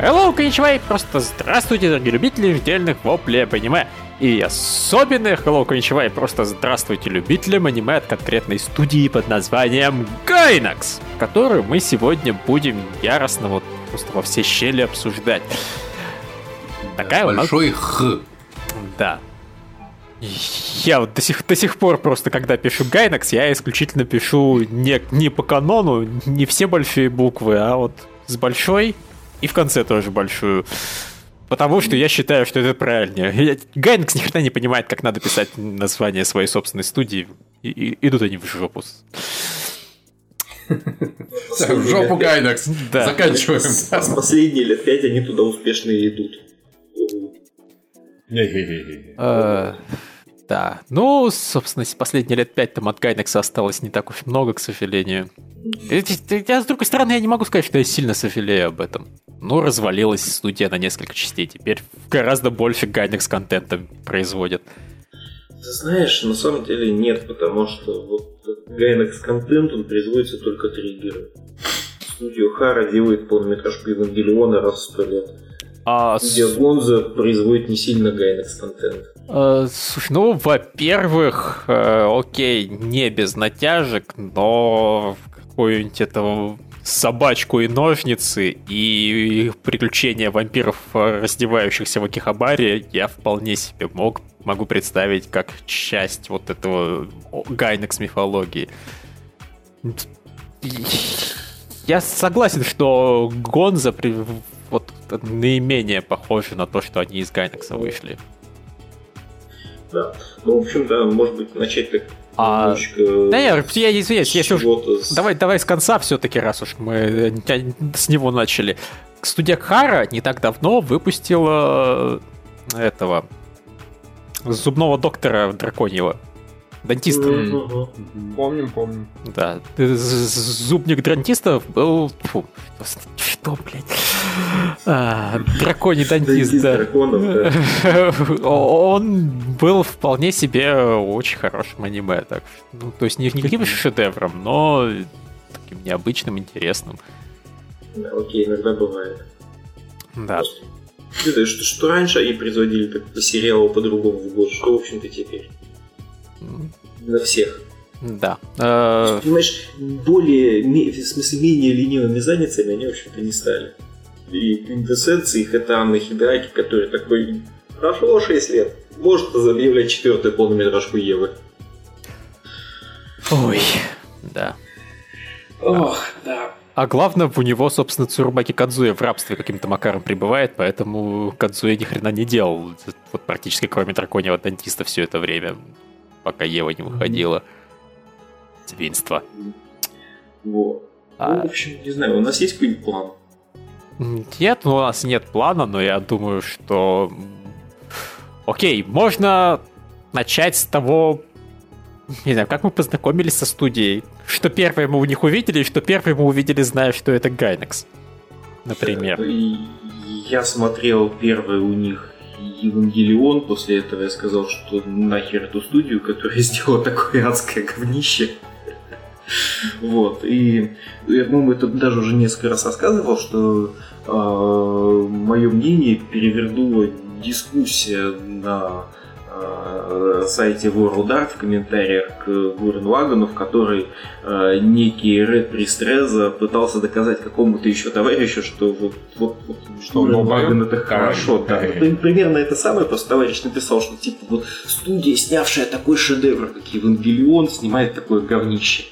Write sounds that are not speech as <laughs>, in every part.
Hello, коничвай, просто здравствуйте, дорогие любители недельных воплей об аниме. И особенно hello, коничвай, просто здравствуйте любителям аниме от конкретной студии под названием Gainax, которую мы сегодня будем яростно вот просто во все щели обсуждать. Такая Большой у нас... х. Да, я вот до сих, до сих пор просто, когда пишу Гайнакс, я исключительно пишу не, не по канону, не все большие буквы, а вот с большой и в конце тоже большую. Потому что я считаю, что это правильнее. Гайнакс ни хрена не понимает, как надо писать название своей собственной студии. И, и, идут они в жопу. В жопу Гайнакс. Заканчиваем. С последние лет пять они туда успешно идут. Да. Ну, собственно, последние лет пять там от Гайнекса осталось не так уж много, к сожалению. Я, с другой стороны, я не могу сказать, что я сильно сожалею об этом. Ну, развалилась студия на несколько частей. Теперь гораздо больше Гайнекс контента производят. Знаешь, на самом деле нет, потому что вот Гайнекс контент, он производится только триггеры. Студия Хара делает полнометражку Евангелиона раз в сто лет. А, Где Гонза производит не сильно гайнекс контент. Э, слушай, ну, во-первых, э, окей, не без натяжек, но какую-нибудь этого собачку и ножницы и приключения вампиров, раздевающихся в Акихабаре, я вполне себе мог, могу представить как часть вот этого гайнекс мифологии. Я согласен, что Гонза вот наименее похоже на то, что они из Гайнекса вышли. Да. Ну, в общем, да, может быть, начать так а... Да, я, я извиняюсь, если уж... С... Давай, давай с конца все-таки, раз уж мы э, с него начали. Студия Хара не так давно выпустила этого зубного доктора драконьего. Дантист. Mm-hmm. Помним, помним. Да. Зубник дантиста был... Фу, что, блядь? А, драконий дантист, да. <laughs> Он был вполне себе очень хорошим аниме. Так. Ну, то есть не, каким-то шедевром, но таким необычным, интересным. Да, окей, иногда бывает. Да. Что, что, раньше они производили как по сериалу по-другому в год, что, в общем-то, теперь? На всех. Да. Э, Понимаешь, более, в смысле, менее ленивыми задницами они, в общем-то, не стали. И квинтэссенция их это Анна Хидраки, который такой, прошло 6 лет, может объявлять четвертую полнометражку Евы. Ой, да. Ох, да. А главное, у него, собственно, Цурубаки Кадзуя в рабстве каким-то макаром прибывает, поэтому Кадзуя ни хрена не делал, вот практически кроме драконьего дантиста все это время, пока Ева не выходила. Свинство. Вот. А... Ну, в общем, не знаю, у нас есть какой-нибудь план? Нет, у нас нет плана, но я думаю, что... Окей, можно начать с того, не знаю, как мы познакомились со студией. Что первое мы у них увидели, что первое мы увидели, зная, что это Гайнекс. Например. Я смотрел первый у них Евангелион, после этого я сказал, что нахер эту студию, которая <laughs> сделала такое адское говнище. Вот, и я, по-моему, это даже уже несколько раз рассказывал, что э, мое мнение перевернула дискуссия на сайте World Art в комментариях к Гурен Лагану, в которой э, некий Ред Пристреза пытался доказать какому-то еще товарищу, что вот, вот, вот что Гурен Лаган это хорошо. Да. Примерно это самое, просто товарищ написал, что типа вот студия, снявшая такой шедевр, как Евангелион, снимает такое говнище.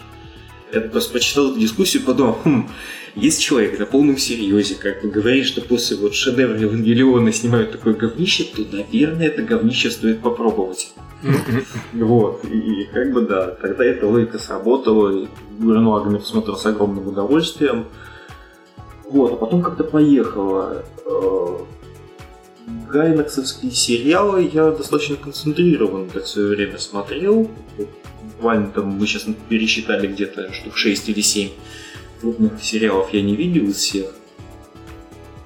Я просто прочитал эту дискуссию и подумал, хм, есть человек на полном серьезе, как бы говорит, что после вот шедевра Евангелиона снимают такое говнище, то, наверное, это говнище стоит попробовать. Вот, и как бы да, тогда эта логика сработала, и Гурнуага я посмотрел с огромным удовольствием. Вот, а потом как-то поехала. Э, Гайнаксовские сериалы я достаточно концентрированно так в свое время смотрел. Буквально там мы сейчас пересчитали где-то штук 6 или 7 крупных сериалов я не видел из всех.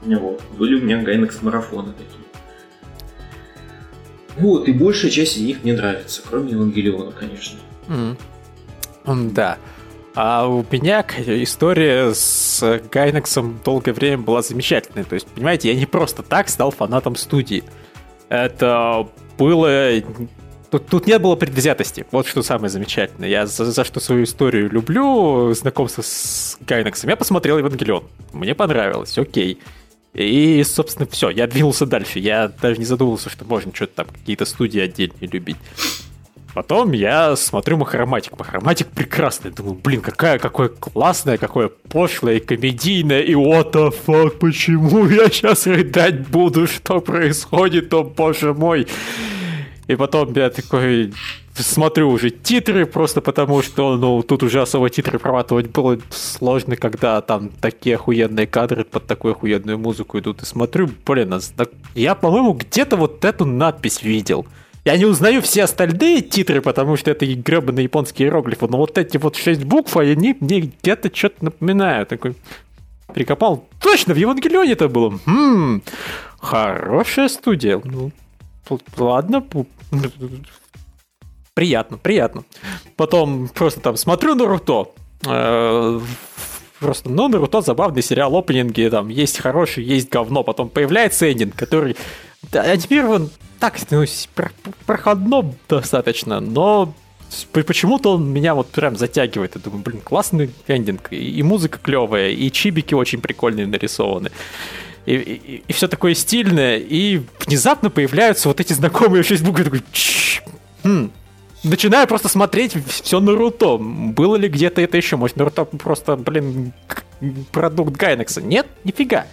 Вот. Были у меня Гайнекс марафоны такие. Вот, и большая часть из них мне нравится, кроме Евангелиона, конечно. Mm. Да. А у меня история с Гайнексом долгое время была замечательной. То есть, понимаете, я не просто так стал фанатом студии. Это было Тут, тут не было предвзятости. Вот что самое замечательное. Я за, за что свою историю люблю, знакомство с Гайнексом. Я посмотрел Евангелион. Мне понравилось, окей. И, собственно, все, я двинулся дальше. Я даже не задумывался, что можно что-то там, какие-то студии отдельные любить. Потом я смотрю Махароматик. Махароматик прекрасный. Думаю, блин, какая, какое классное, какое пошлое, комедийное. И what the fuck, почему я сейчас рыдать буду? Что происходит, о боже мой? И потом я такой смотрю уже титры, просто потому что, ну, тут уже особо титры проматывать было сложно, когда там такие охуенные кадры под такую охуенную музыку идут. И смотрю, блин, а я, по-моему, где-то вот эту надпись видел. Я не узнаю все остальные титры, потому что это гребаные японские иероглифы, но вот эти вот шесть букв, они мне где-то что-то напоминают. Такой прикопал. Точно, в Евангелионе это было. Хм, хорошая студия. Ну, ладно, приятно, приятно. Потом просто там смотрю Наруто, э, просто, ну, Наруто забавный сериал, опенинги, там, есть хороший, есть говно, потом появляется эндинг, который, да, теперь он так, ну, проходно достаточно, но почему-то он меня вот прям затягивает. Я думаю, блин, классный эндинг, и музыка клевая, и чибики очень прикольные нарисованы и, и, и все такое стильное, и внезапно появляются вот эти знакомые букв, я такой, хм, начинаю просто смотреть все Наруто. Было ли где-то это еще? Может, Наруто просто, блин, продукт Гайнекса? Нет, нифига.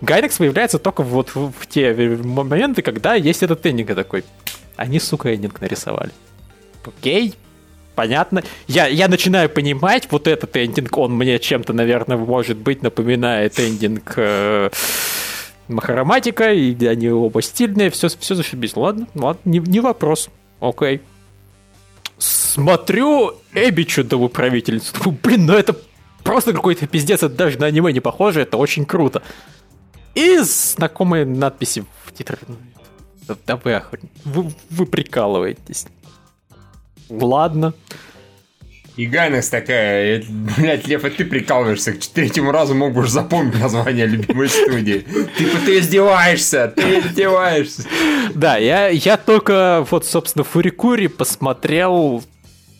Гайнекс появляется только вот в, в те моменты, когда есть этот эндинг такой. Они, сука, эндинг нарисовали. Окей, понятно. Я, я начинаю понимать, вот этот эндинг, он мне чем-то, наверное, может быть, напоминает эндинг э, Махароматика, и они оба стильные, все, все зашибись. Ладно, ладно, не, не вопрос. Окей. Смотрю Эбби чудовую правительницу. Думаю, блин, ну это просто какой-то пиздец, это даже на аниме не похоже, это очень круто. И знакомые надписи в титрах. Да вы, вы, вы прикалываетесь. Ладно. И Гайнекс такая, блядь, Лев, а ты прикалываешься, к третьему разу мог бы уже запомнить название любимой студии. Типа ты издеваешься, ты издеваешься. Да, я, я только вот, собственно, Фурикури посмотрел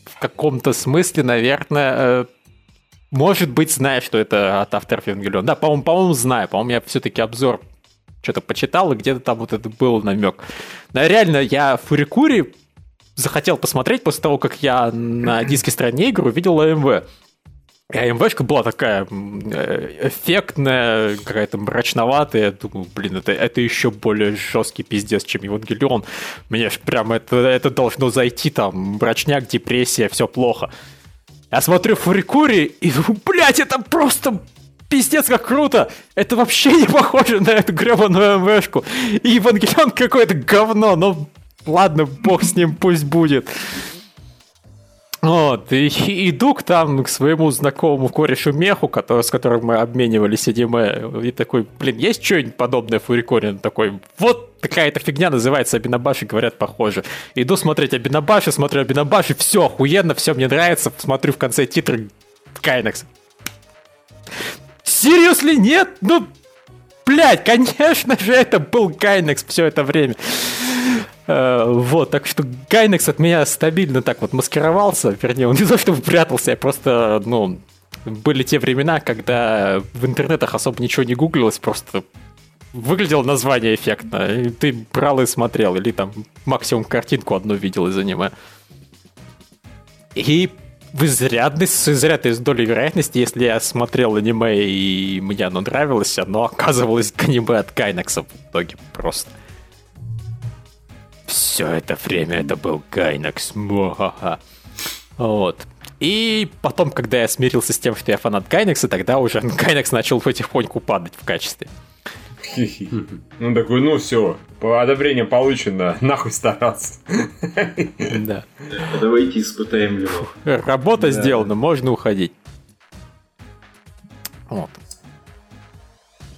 в каком-то смысле, наверное, э, может быть, знаю, что это от авторов Евангелион. Да, по-моему, по-моему, знаю. По-моему, я все-таки обзор что-то почитал, и где-то там вот это был намек. Но реально, я Фурикури захотел посмотреть после того, как я на диске стороне игры увидел АМВ. И АМВшка была такая э, эффектная, какая-то мрачноватая. Я думаю, блин, это, это еще более жесткий пиздец, чем Евангелион. Мне ж прям это, это должно зайти там, мрачняк, депрессия, все плохо. Я смотрю Фурикури и думаю, блядь, это просто пиздец как круто! Это вообще не похоже на эту гребаную МВшку. И Евангелион какое-то говно, но ладно, бог с ним, пусть будет. Вот, и, иду к там к своему знакомому корешу Меху, который, с которым мы обменивались аниме, и такой, блин, есть что-нибудь подобное в Фуриконе? Он такой, вот такая-то фигня называется Абинабаши, говорят, похоже. Иду смотреть Абинабаши, смотрю Абинабаши, все охуенно, все мне нравится, смотрю в конце титры Кайнекс. Серьезно, нет? Ну, блядь, конечно же, это был Кайнекс все это время. Э, вот, так что Гайнекс от меня стабильно так вот маскировался, вернее, он не то чтобы прятался, я просто, ну, были те времена, когда в интернетах особо ничего не гуглилось, просто выглядело название эффектно, и ты брал и смотрел, или там максимум картинку одну видел из аниме. И в изрядной, с изрядной долей вероятности, если я смотрел аниме и мне оно нравилось, оно оказывалось аниме от Кайнекса в итоге просто. Все это время это был Гайнакс. Вот. И потом, когда я смирился с тем, что я фанат Гайнекса, тогда уже <laughs> Гайнекс начал потихоньку падать в качестве. Ну такой, ну все, одобрение получено, <laughs> нахуй стараться. <laughs> Да. Давайте испытаем его. Работа сделана, можно уходить. Вот.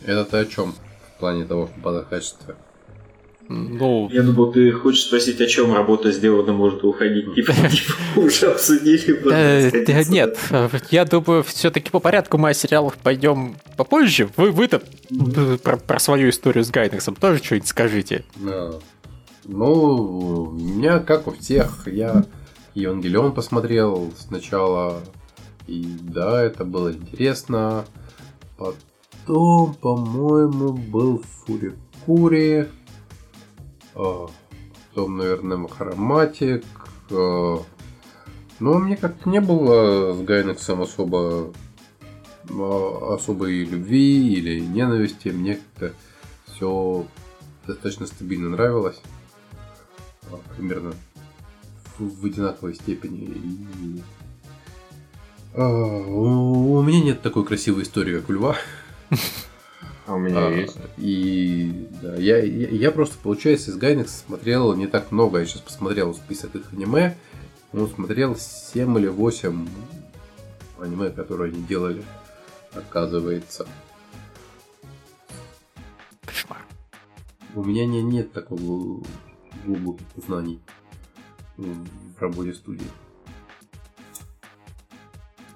Это ты о чем? В плане того, что падает качество? Ну, Я думал, ты хочешь спросить, о чем работа сделана, может уходить. Типа, <laughs> типа, уже обсудили. э, нет, я думаю, все-таки по порядку мы о сериалах пойдем попозже. Вы, вы-то про, свою историю с Гайнексом тоже что-нибудь скажите. Да. Ну, у меня, как у всех, я Евангелион посмотрел сначала, и да, это было интересно. Потом, по-моему, был Фурикури, потом, наверное, Махароматик. а, Но мне как-то не было с Гайнексом особо а, особой любви или ненависти. Мне как-то все достаточно стабильно нравилось. Примерно в одинаковой степени. И, у меня нет такой красивой истории, как у Льва. <laughs> А у меня А, есть. И да, я, я, я просто, получается, из Гайнекса смотрел не так много. Я сейчас посмотрел список их аниме. Ну, смотрел 7 или 8 аниме, которые они делали, оказывается. Кошмар. У меня не, нет такого глубоких знаний в работе студии.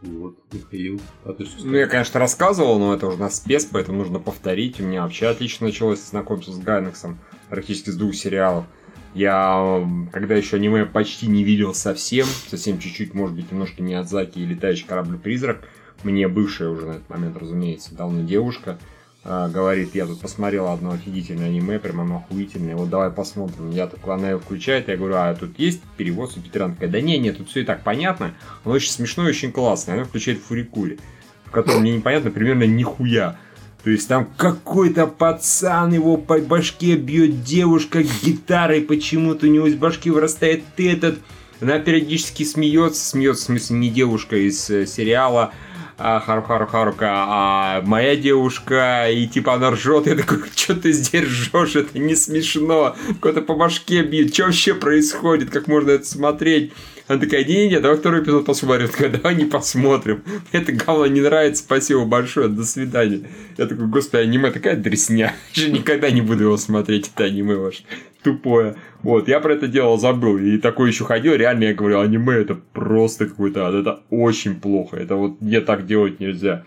Вот, Михаил, а ты что Ну, я, конечно, рассказывал, но это уже на спец, поэтому нужно повторить. У меня вообще отлично началось знакомство с Гайнексом, практически с двух сериалов. Я, когда еще аниме почти не видел совсем, совсем чуть-чуть, может быть, немножко Миядзаки и Летающий корабль-призрак, мне бывшая уже на этот момент, разумеется, давно девушка, говорит, я тут посмотрел одно офигительное аниме, прям оно охуительное, вот давай посмотрим. Я такой, она его включает, я говорю, а тут есть перевод субтитры? Она такая, да не, нет, тут все и так понятно, оно очень смешное, очень классное. Она включает Фурикури, в котором мне непонятно примерно нихуя. То есть там какой-то пацан его по башке бьет девушка гитарой, почему-то у него из башки вырастает этот. Она периодически смеется, смеется, в смысле, не девушка из э, сериала, а, Хару Хару Харука, а моя девушка, и типа она ржет, я такой, <laughs> что ты здесь ржешь, это не смешно, какой-то по башке бьет, что вообще происходит, как можно это смотреть? Она такая, не-не, давай второй эпизод посмотрим. Я такая, давай не посмотрим. Мне это говно не нравится, спасибо большое, до свидания. Я такой, господи, аниме такая дресня. <laughs> Я же никогда не буду его смотреть, это аниме ваше тупое. Вот, я про это дело забыл. И такой еще ходил, реально я говорю, аниме это просто какой-то ад, это очень плохо. Это вот мне так делать нельзя.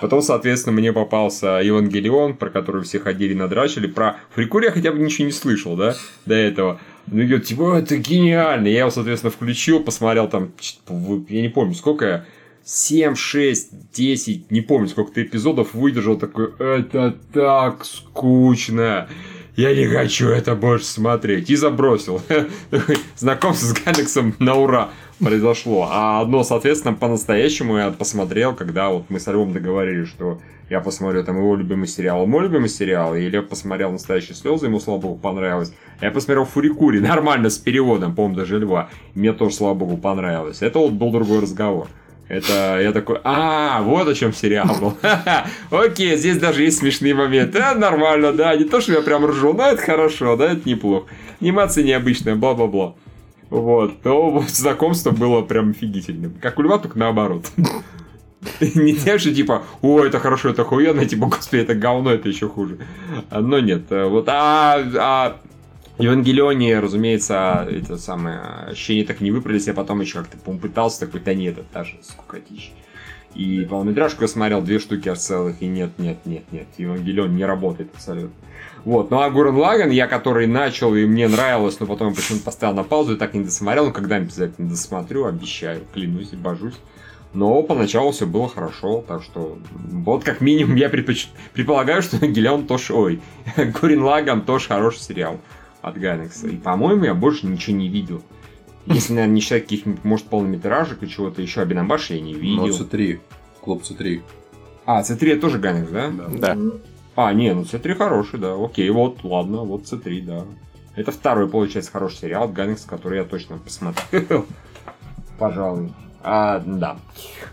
Потом, соответственно, мне попался Евангелион, про который все ходили надрачили. Про Фрикури я хотя бы ничего не слышал, да, до этого. Ну, говорят, типа, это гениально. Я его, соответственно, включил, посмотрел там, я не помню, сколько я, 7, 6, 10, не помню, сколько-то эпизодов выдержал, такой, это так скучно. Я не хочу это больше смотреть. И забросил. <laughs> Знакомство с Галексом на ура произошло. А одно, соответственно, по-настоящему я посмотрел, когда вот мы с Львом договорились, что я посмотрю там его любимый сериал, мой любимый сериал, и Лев посмотрел «Настоящие слезы», ему, слава богу, понравилось. Я посмотрел «Фурикури», <laughs> нормально, с переводом, по-моему, даже Льва. Мне тоже, слава богу, понравилось. Это вот был другой разговор. Это я такой, а, вот о чем сериал был. <laughs> Окей, здесь даже есть смешные моменты. А, нормально, да, не то, что я прям ржу, но это хорошо, да, это неплохо. Анимация необычная, бла-бла-бла. Вот, то вот знакомство было прям офигительным. Как у Льва, только наоборот. <laughs> Не тем, что типа, о, это хорошо, это охуенно, типа, господи, это говно, это еще хуже. А, Но нет, вот, а, а Евангелионе, разумеется, это самое, ощущения так не выправились, я потом еще как-то пытался, такой, да нет, это даже скукотища. И полнометражку я смотрел, две штуки аж целых, и нет, нет, нет, нет, Евангелион не работает абсолютно. Вот, ну а Гурен Лаган, я который начал, и мне нравилось, но потом почему-то поставил на паузу и так не досмотрел, но когда-нибудь обязательно досмотрю, обещаю, клянусь и божусь. Но поначалу все было хорошо, так что вот как минимум я предпоч... предполагаю, что Евангелион тоже, ой, <laughs> Гурен Лаган тоже хороший сериал от Гайнекса. И, по-моему, я больше ничего не видел. Если, наверное, не считать каких-нибудь, может, полнометражек и чего-то еще, Абинабаш я не Ну, видел. C3. Клуб C3. А, C3 тоже Гайнекс, да? Да. А, не, ну C3 хороший, да. Окей, вот, ладно, вот C3, да. Это второй, получается, хороший сериал от Гайнекс, который я точно посмотрел. <laughs> Пожалуй. А, да.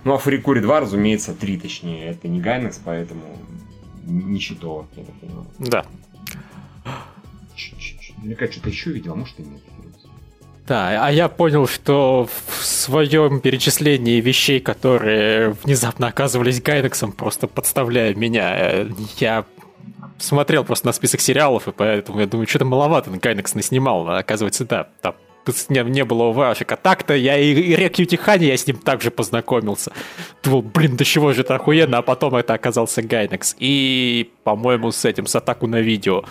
Ну, а Фурикури 2, разумеется, 3 точнее. Это не Гайнекс, поэтому ничего, я так понимаю. Да. Наверняка что-то еще видел, а может и нет. Да, а я понял, что в своем перечислении вещей, которые внезапно оказывались Гайдексом, просто подставляя меня, э, я смотрел просто на список сериалов, и поэтому я думаю, что-то маловато Гайнекс наснимал. А оказывается, да, там не, не было уважек. А так-то я и, и Рекью Тихани, я с ним также познакомился. Думал, блин, до чего же это охуенно, а потом это оказался Гайнекс. И, по-моему, с этим, с атаку на видео.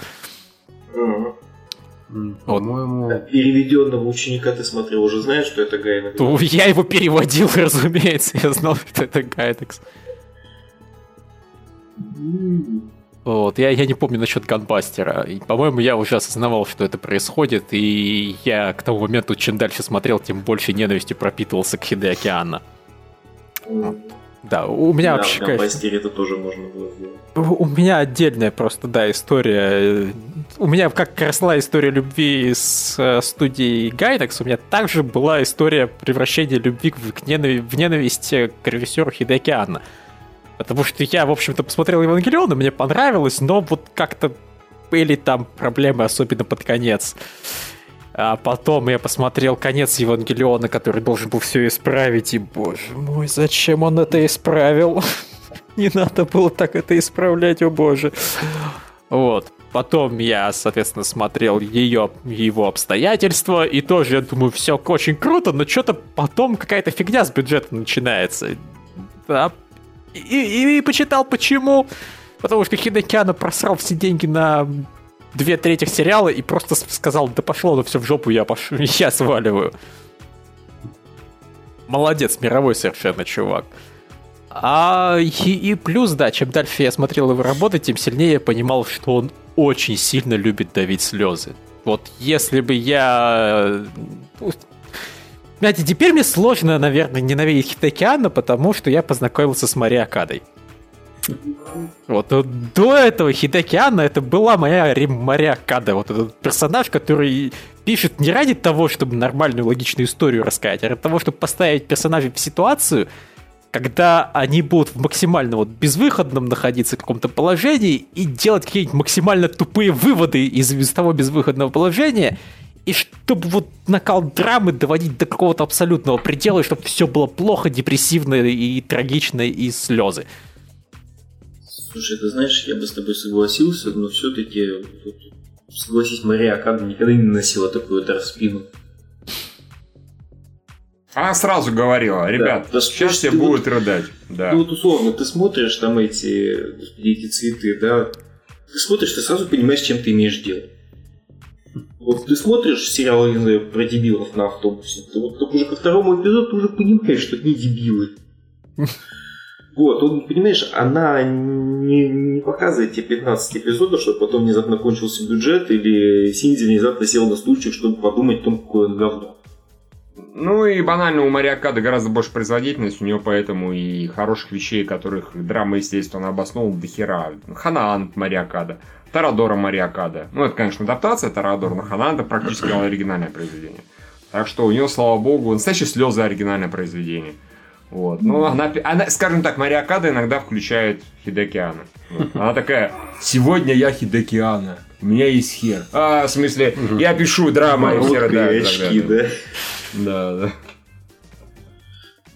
По-моему... Переведенного ученика ты смотрел, уже знаешь, что это Гайнекс? Я его переводил, <laughs> разумеется, я знал, что это Гайнекс. Вот, я, я не помню насчет Ганбастера. И, по-моему, я уже осознавал, что это происходит, и я к тому моменту, чем дальше смотрел, тем больше ненавистью пропитывался к Хиде Океана. Да, у меня да, вообще, в конечно... это тоже можно было сделать. У меня отдельная просто, да, история. У меня как росла история любви с э, студией Гайдекс, у меня также была история превращения любви в, ненави- в ненависть к режиссеру Хидеки Анна. Потому что я, в общем-то, посмотрел Евангелион, и мне понравилось, но вот как-то были там проблемы, особенно под конец. А потом я посмотрел конец Евангелиона, который должен был все исправить, и, боже мой, зачем он это исправил? <laughs> Не надо было так это исправлять, о боже. Вот. Потом я, соответственно, смотрел ее, его обстоятельства, и тоже, я думаю, все очень круто, но что-то потом какая-то фигня с бюджетом начинается. Да. И, и, и почитал почему. Потому что Хидекяна просрал все деньги на две трети сериала и просто сказал, да пошло оно все в жопу, я, пош... <laughs> я сваливаю. Молодец, мировой совершенно чувак. А и, и плюс, да, чем дальше я смотрел его работы, тем сильнее я понимал, что он очень сильно любит давить слезы. Вот если бы я... Знаете, теперь мне сложно, наверное, ненавидеть Хитокеана, потому что я познакомился с Мариакадой. Вот но до этого Хидекиана это была моя Риммарякада, вот этот персонаж, который пишет не ради того, чтобы нормальную логичную историю рассказать, а ради того, чтобы поставить персонажей в ситуацию, когда они будут в максимально вот безвыходном находиться в каком-то положении и делать какие-нибудь максимально тупые выводы из, из того безвыходного положения, и чтобы вот накал драмы доводить до какого-то абсолютного предела, и чтобы все было плохо, депрессивно и трагично, и слезы. Слушай, ты знаешь, я бы с тобой согласился, но все-таки, согласись, Мария Акада никогда не носила такой удар в спину. Она сразу говорила, ребят, да, сейчас все будут вот, рыдать. Да. Ну вот условно, ты смотришь там эти, эти цветы, да, ты смотришь, ты сразу понимаешь, чем ты имеешь дело. Вот ты смотришь сериал, не знаю, про дебилов на автобусе, ты вот уже ко второму эпизоду ты уже понимаешь, что это не дебилы. Вот, он, понимаешь, она не, не показывает тебе 15 эпизодов, чтобы потом внезапно кончился бюджет, или Синди внезапно сел на стульчик, чтобы подумать о том, какое он говно. Ну и банально у Мариакада гораздо больше производительность, у нее поэтому и хороших вещей, которых драма, естественно, обоснована до хера. Ханаан Мариакада, Тарадора Мариакада. Ну это, конечно, адаптация Тарадора, но Ханаан это практически <clears throat> оригинальное произведение. Так что у нее, слава богу, настоящие слезы оригинальное произведение. Вот. Ну, она, она, скажем так, Мариакада иногда включает Хидекиана. Вот. Она такая, сегодня я Хидекиана, у меня есть хер. А, в смысле, я пишу драма, и все рыдают. очки, да? Да, да.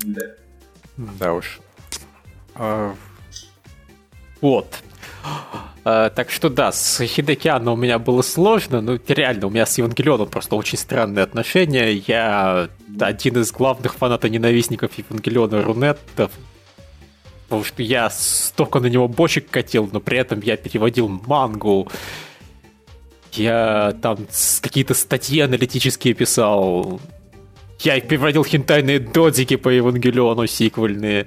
Да. Да уж. А, вот. А, так что да, с Хидекианом у меня было сложно, но реально, у меня с Евангелионом просто очень странные отношения. Я один из главных фанатов-ненавистников Евангелиона Рунеттов, потому что я столько на него бочек катил, но при этом я переводил мангу, я там какие-то статьи аналитические писал, я переводил хентайные додзики по Евангелиону сиквельные.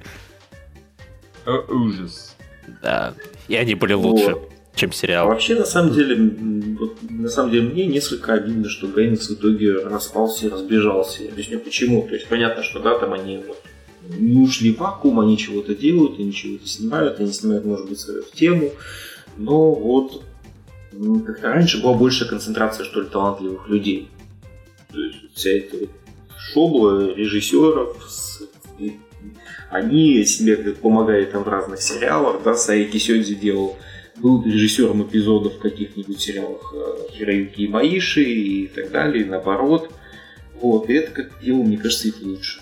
О, ужас. Да, и они были лучше, вот. чем сериал. А вообще, на самом деле, на самом деле, мне несколько обидно, что Гейнекс в итоге распался и разбежался. Я объясню почему. То есть понятно, что да, там они вот не ушли в вакуум, они чего-то делают, они чего-то снимают, они снимают, может быть, свою тему, но вот как-то раньше была больше концентрация, что ли, талантливых людей. То есть вся эта вот шобла режиссеров, они себе помогали там в разных сериалах, да, Саики Сёдзи делал был режиссером эпизодов в каких-нибудь сериалах э, Хироюки и Маиши и так далее, и наоборот. Вот, и это как дело, мне кажется, их лучше.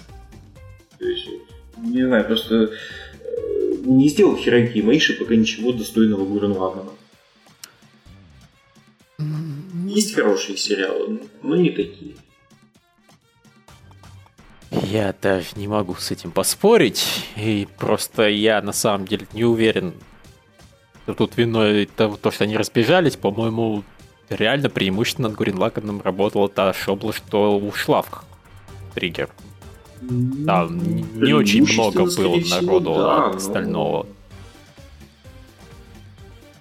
То есть, не знаю, просто э, не сделал Хироюки и Маиши пока ничего достойного Гурен Лагана. есть хорошие сериалы, но не такие. Я даже не могу с этим поспорить. И просто я на самом деле не уверен. Тут виной то, то что они разбежались, по-моему, реально преимущественно над Гуринлаканом работала та шобла, что ушла в триггер. Там не очень много было народу да, от остального.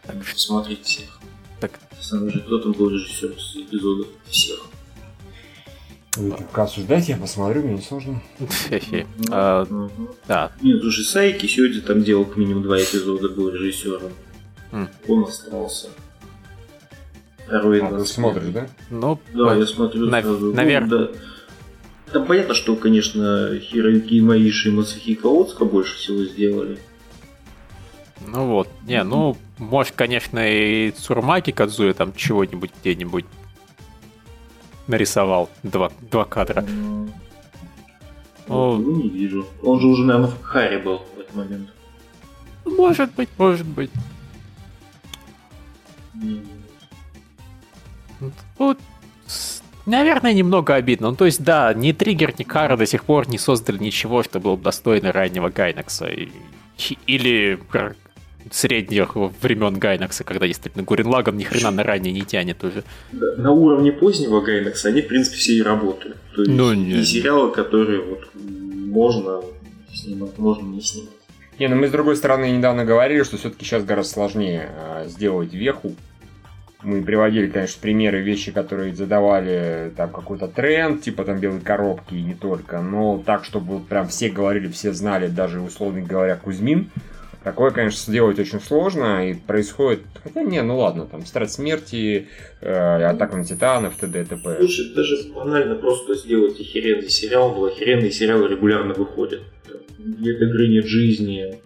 Так что смотрите всех. Так. Сам же кто там был режиссер с эпизодов всех. Как осуждать, я посмотрю, мне не сложно. А, Да. Нет, уже Сайки Сёдзи там делал как минимум два эпизода, был режиссером. М. Он остался. Второй А, ты смотришь, да? Ну, Да, я смотрю Нав- сразу. наверх. Ну, да. Там понятно, что, конечно, Хироюки Маиши и Масахика Оцка больше всего сделали. ну вот. Не, ну, может, конечно, и Цурмаки Кадзуя там чего-нибудь где-нибудь нарисовал. Два, два кадра. О. Ну, не вижу. Он же уже, наверное, в Харе был в этот момент. Может быть, может быть. Вот, наверное, немного обидно. Ну, то есть, да, ни Триггер, ни Кара до сих пор не создали ничего, что было бы достойно раннего Гайнакса. И- Или средних времен Гайнакса, когда действительно Гурин Лаган ни хрена на ранее не тянет уже. Да, На уровне позднего Гайнакса они, в принципе, все и работают. То есть, Ну, не- и сериалы, которые вот можно снимать, можно не снимать. Не, ну мы с другой стороны недавно говорили, что все-таки сейчас гораздо сложнее э, сделать веху. Мы приводили, конечно, примеры вещи, которые задавали там какой-то тренд, типа там белой коробки и не только, но так, чтобы вот прям все говорили, все знали, даже условно говоря, Кузьмин. Такое, конечно, сделать очень сложно, и происходит... Хотя, не, ну ладно, там, Страт смерти, э, Атака на Титанов, т.д. и т.п. Слушай, даже банально просто сделать охеренный сериал, но охеренные сериалы регулярно выходят. Нет игры, нет жизни,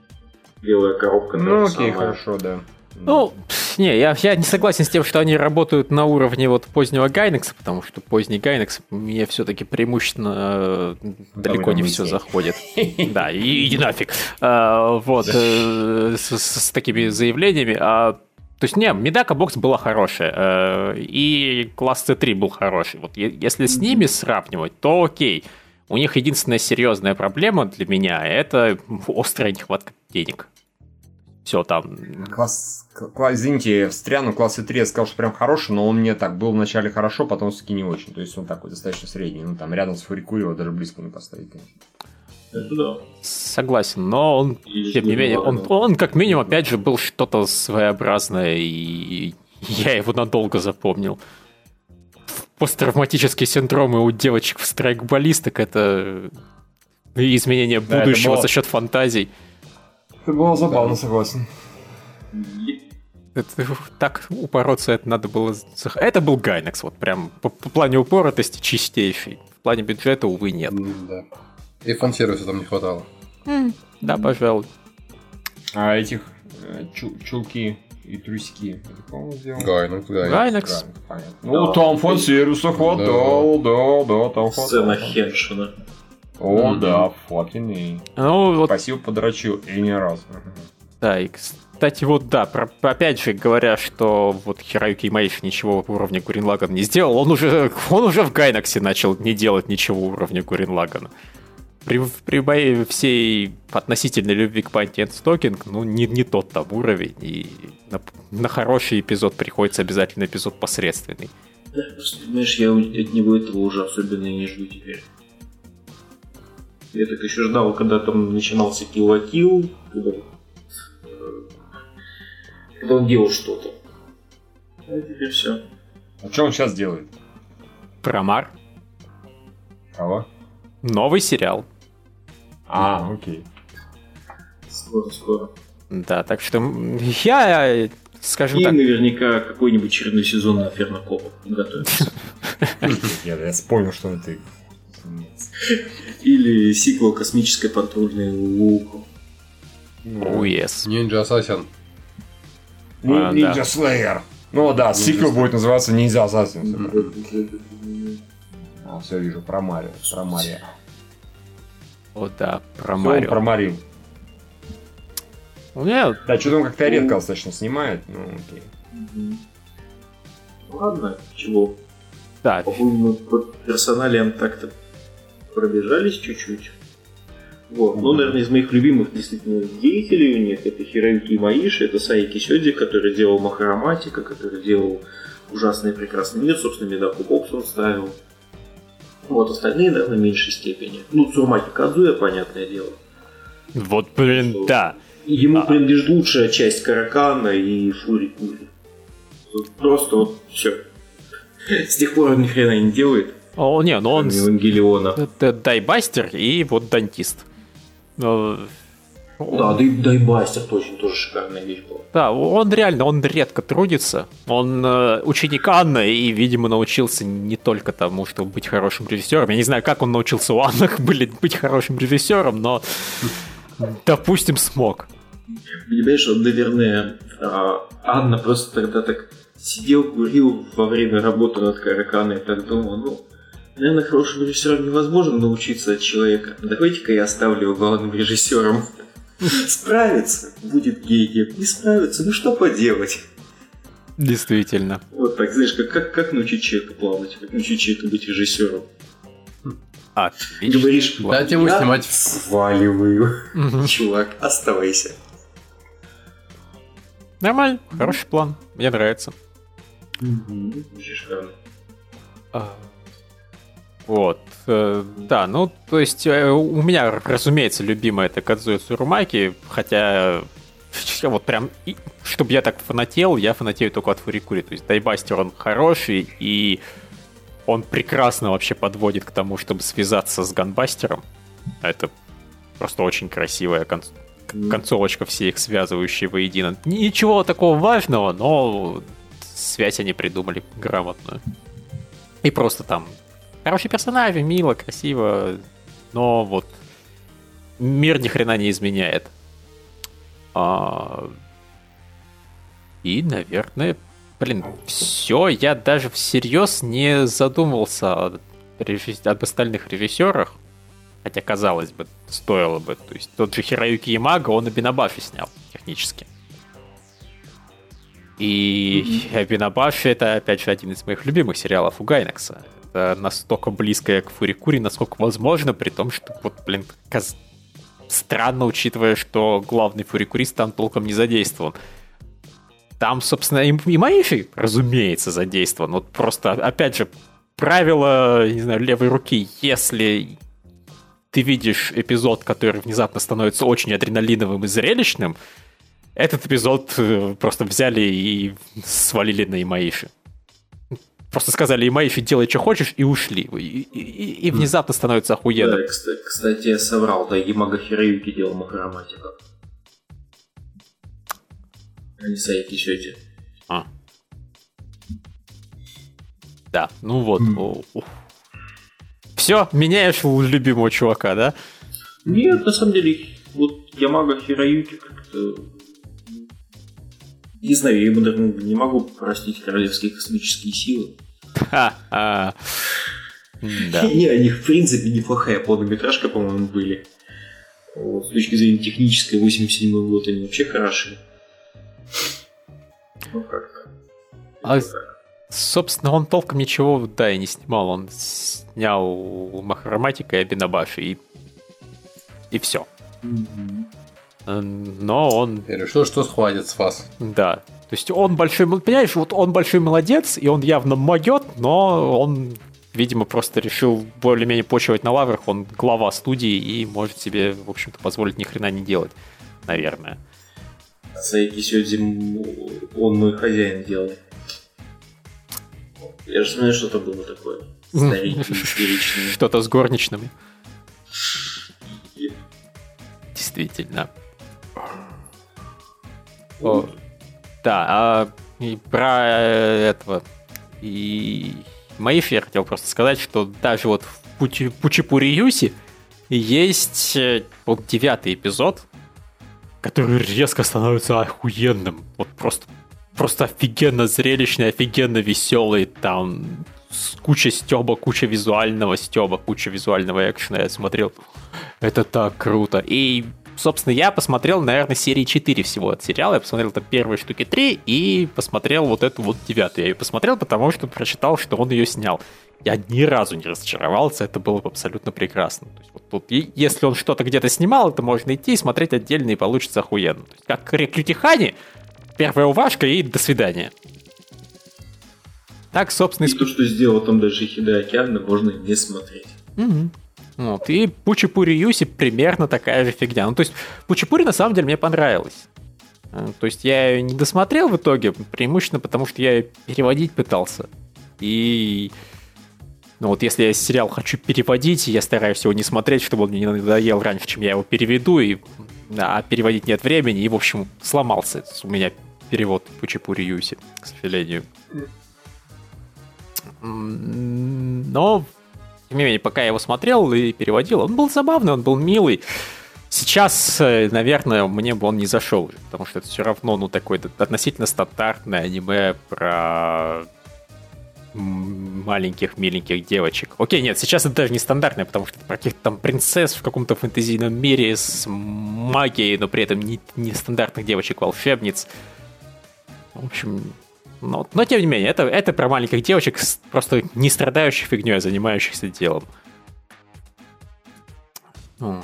белая коробка. Ну, окей, самая. хорошо, да. Ну, пс, не, я, я не согласен с тем, что они работают на уровне вот позднего Гайнекса, потому что поздний Гайнекс мне все-таки преимущественно э, далеко не все заходит. <laughs> Да, и иди нафиг. А, Вот, э, с такими заявлениями. А, То есть, не, Медака бокс была хорошая, э, и класс C3 был хороший. Вот если с ними сравнивать, то окей. У них единственная серьезная проблема для меня – это острая нехватка денег. Все там. Класс, кла- извините, встряну, класс И3 я сказал, что прям хороший, но он мне так был вначале хорошо, потом все-таки не очень. То есть он такой достаточно средний. Ну, там рядом с Фурикури его даже близко не поставить, конечно. Это да. Согласен, но он, Или тем не менее, он, он как минимум, опять же, был что-то своеобразное, и я его надолго запомнил. Посттравматические синдромы у девочек в страйкболисток — это изменение Да, это будущего было- за счет фантазий. Это было забавно, согласен. И- Это, так упороться это надо было... Это был Гайнекс, вот прям по, по плане упоротости чистейший. В плане бюджета, увы, нет. Да. И фан-сервиса там не хватало. Да, пожалуй. А этих э, чу- чулки и трусики? Гайнекс, Гайнекс. Гайнекс. Да. Ну, там фан-сервиса хватало, да, да, там Сцена хватало. Хеншина. О, Мгм. да, fucking A. Ну, вот Спасибо, подрочил, и не раз. Да, и, кстати, вот да, про- опять же говоря, что вот Хироюки Имаиши ничего уровня Гурин Лагана не сделал, он уже, <laughs> он уже в Гайнаксе начал не делать ничего уровня Гурин Лагана. При, при моей всей относительной любви к Панти Стокинг, ну, не, не тот там уровень, и на, на хороший эпизод приходится обязательно эпизод посредственный. Да, просто, понимаешь, я у- от него этого уже особенно и не жду теперь. Я так еще ждал, когда там начинался Kill когда, э, когда он делал что-то. А теперь все. А что он сейчас делает? Промар. Кого? Новый сериал. А, окей. Скоро, скоро. Да, так что я, скажем И так, наверняка какой-нибудь очередной сезон на Ферно Копа готовится. <laughs> Я, я понял, что это... Или сиквел космической патрульной Луку. oh, yes. Ninja Assassin. Ну, А, Ninja да. Slayer. Ну да, сиквел Slayer. будет называться Ninja Assassin. А, все вижу, про Марио. Про Марио. О, да, про Марио. про Марио. У меня Да, что-то он как-то редко достаточно снимает, ну окей. Ладно, чего? Да, По-моему, по персоналиям так-то пробежались чуть-чуть. Вот. Ну, наверное, из моих любимых действительно деятелей у них это Хироюки Маиши, это Саики Сёдзи, который делал Махараматика, который делал ужасный прекрасный мир, собственно, Медаку Бокс он ставил. Вот, остальные, наверное, в меньшей степени. Ну, Цурмаки Кадзуя, понятное дело. вот, блин, Что? да. Ему А. принадлежит лучшая часть Каракана и Фури Кури. Просто вот все. С тех пор он ни хрена не делает, О, не, ну он Евангелиона. Это Дайбастер и вот Дантист. Да, да и Дайбастер точно тоже шикарная вещь была. Да, он реально, он редко трудится. Он э, ученик Анны и, видимо, научился не только тому, чтобы быть хорошим режиссером. Я не знаю, как он научился у Анны <laughs> блин, быть хорошим режиссером, но, допустим, смог. Понимаешь, вот, наверное, а, Анна просто тогда так сидел, курил во время работы над Караканой и так думал, ну, наверное, хорошим режиссером невозможно научиться от человека. Давайте-ка я оставлю его главным режиссером. Справится, будет гением. Не справится, ну что поделать? Действительно. Вот так, знаешь, как, как, как научить человека плавать, как научить человека быть режиссером. А, говоришь, Дайте ему «Я снимать». сваливаю. Чувак, оставайся. Нормально, хороший план. Мне нравится. Очень шикарно. Вот. э, Да, ну, то есть, э, у меня, разумеется, любимая это Кадзуя Сурумаки, хотя <laughs> вот прям, чтобы я так фанател, я фанатею только от Фурикури. То есть, Дайбастер, он хороший, и он прекрасно вообще подводит к тому, чтобы связаться с Ганбастером. Это просто очень красивая кон- концовочка, все их связывающие воедино. Ничего такого важного, но связь они придумали грамотную. И просто там хорошие персонажи, мило, красиво, но вот мир ни хрена не изменяет. А, И, наверное, блин, все, я даже всерьез не задумывался о режисс- об остальных режиссерах. Хотя, казалось бы, стоило бы. То есть тот же Хироюки Ямага, он и Бинабафи снял технически. И Бинабафи это, опять же, один из моих любимых сериалов у Гайнекса. Это настолько близкое к Фурикури, насколько возможно, при том, что, вот, блин, каз- странно, учитывая, что главный фурикурист там толком не задействован. Там, собственно, и, и Маиши, разумеется, задействован. Вот просто, опять же, правило, не знаю, левой руки. Если ты видишь эпизод, который внезапно становится очень адреналиновым и зрелищным, этот эпизод э, просто взяли и свалили на Имаиши. Просто сказали Имаиши, делай, что хочешь, и ушли. И, и- и- и внезапно становится охуенно. Да, кста- кстати, я соврал, да, Ямага Хироюки делал Махараматика. А не Саики. А. Да, ну вот. Все, меняешь любимого чувака, да? Нет, на самом деле, вот Ямага Хироюки как-то... Не знаю, я ему не могу простить королевские космические силы. Да. <laughs> Не, они в принципе неплохая полнометражка, по-моему, были. Вот, с точки зрения технической, 87 год они вообще хороши. Ну как-то. А, собственно, он толком ничего, да, и не снимал. Он снял Махараматика и Абинабаши, и, и все. Но он Я решил, что схватит с вас. Да. То есть он большой, понимаешь, вот он большой молодец, и он явно могет, но он, видимо, просто решил более-менее почивать на лаврах, он глава студии и может себе, в общем-то, позволить ни хрена не делать, наверное. Сёдзи, м, он мой хозяин делал. Я же знаю, что-то было такое. <laughs> Что-то с горничными. Действительно. О, да, а и про э, этого и Маифи я хотел просто сказать, что даже вот в Пучи, Пучипури Юси есть э, вот девятый эпизод, который резко становится охуенным. Вот просто, просто офигенно зрелищный, офигенно веселый. Там куча стеба, куча визуального стеба, куча визуального экшена. Я смотрел, это так круто. И собственно, я посмотрел, наверное, серии 4 всего от сериала. Я посмотрел там первые штуки 3 и посмотрел вот эту вот девятую. Я ее посмотрел, потому что прочитал, что он ее снял. Я ни разу не разочаровался, это было бы абсолютно прекрасно. То есть, вот тут, если он что-то где-то снимал, это можно идти и смотреть отдельно, и получится охуенно. То есть, как Рекрютихани, первая уважка и до свидания. Так, собственно, и то, что сделал там даже Хида Океана, можно не смотреть. Угу. Вот. И Пучипури Юси примерно такая же фигня. Ну, то есть, Пучипури на самом деле мне понравилась. Э, то есть, я ее не досмотрел в итоге, преимущественно потому, что я ее переводить пытался. И... Ну вот если я сериал хочу переводить, я стараюсь его не смотреть, чтобы он мне не надоел раньше, чем я его переведу, и а переводить нет времени, и, в общем, сломался у меня перевод Пучипури Юси, к сожалению. Но тем не менее, пока я его смотрел и переводил, он был забавный, он был милый. Сейчас, э, наверное, мне бы он не зашел, потому что это все равно, ну, такое относительно стандартное аниме про маленьких миленьких девочек. Окей, нет, сейчас это даже не стандартное, потому что это про каких-то там принцесс в каком-то фэнтезийном мире с магией, но при этом не, не стандартных девочек-волшебниц. В общем, но, но тем не менее, это, это про маленьких девочек, просто не страдающих фигней, а занимающихся делом. Ну,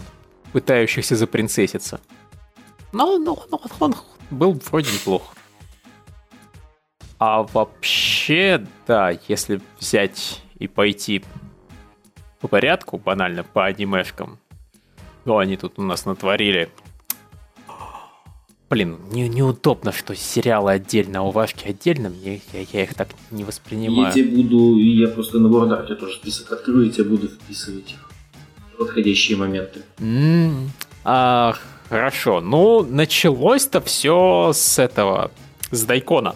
пытающихся запринцесситься. Но, но, но он был вроде неплох. А вообще, да, если взять и пойти по порядку, банально, по анимешкам, то они тут у нас натворили Блин, не, неудобно, что сериалы отдельно, а уважки отдельно, мне, я, я их так не воспринимаю. Я тебе буду, я просто на WordArt тоже список открою, и тебе буду вписывать подходящие моменты. Mm, а, хорошо, ну, началось-то все с этого, с Дайкона.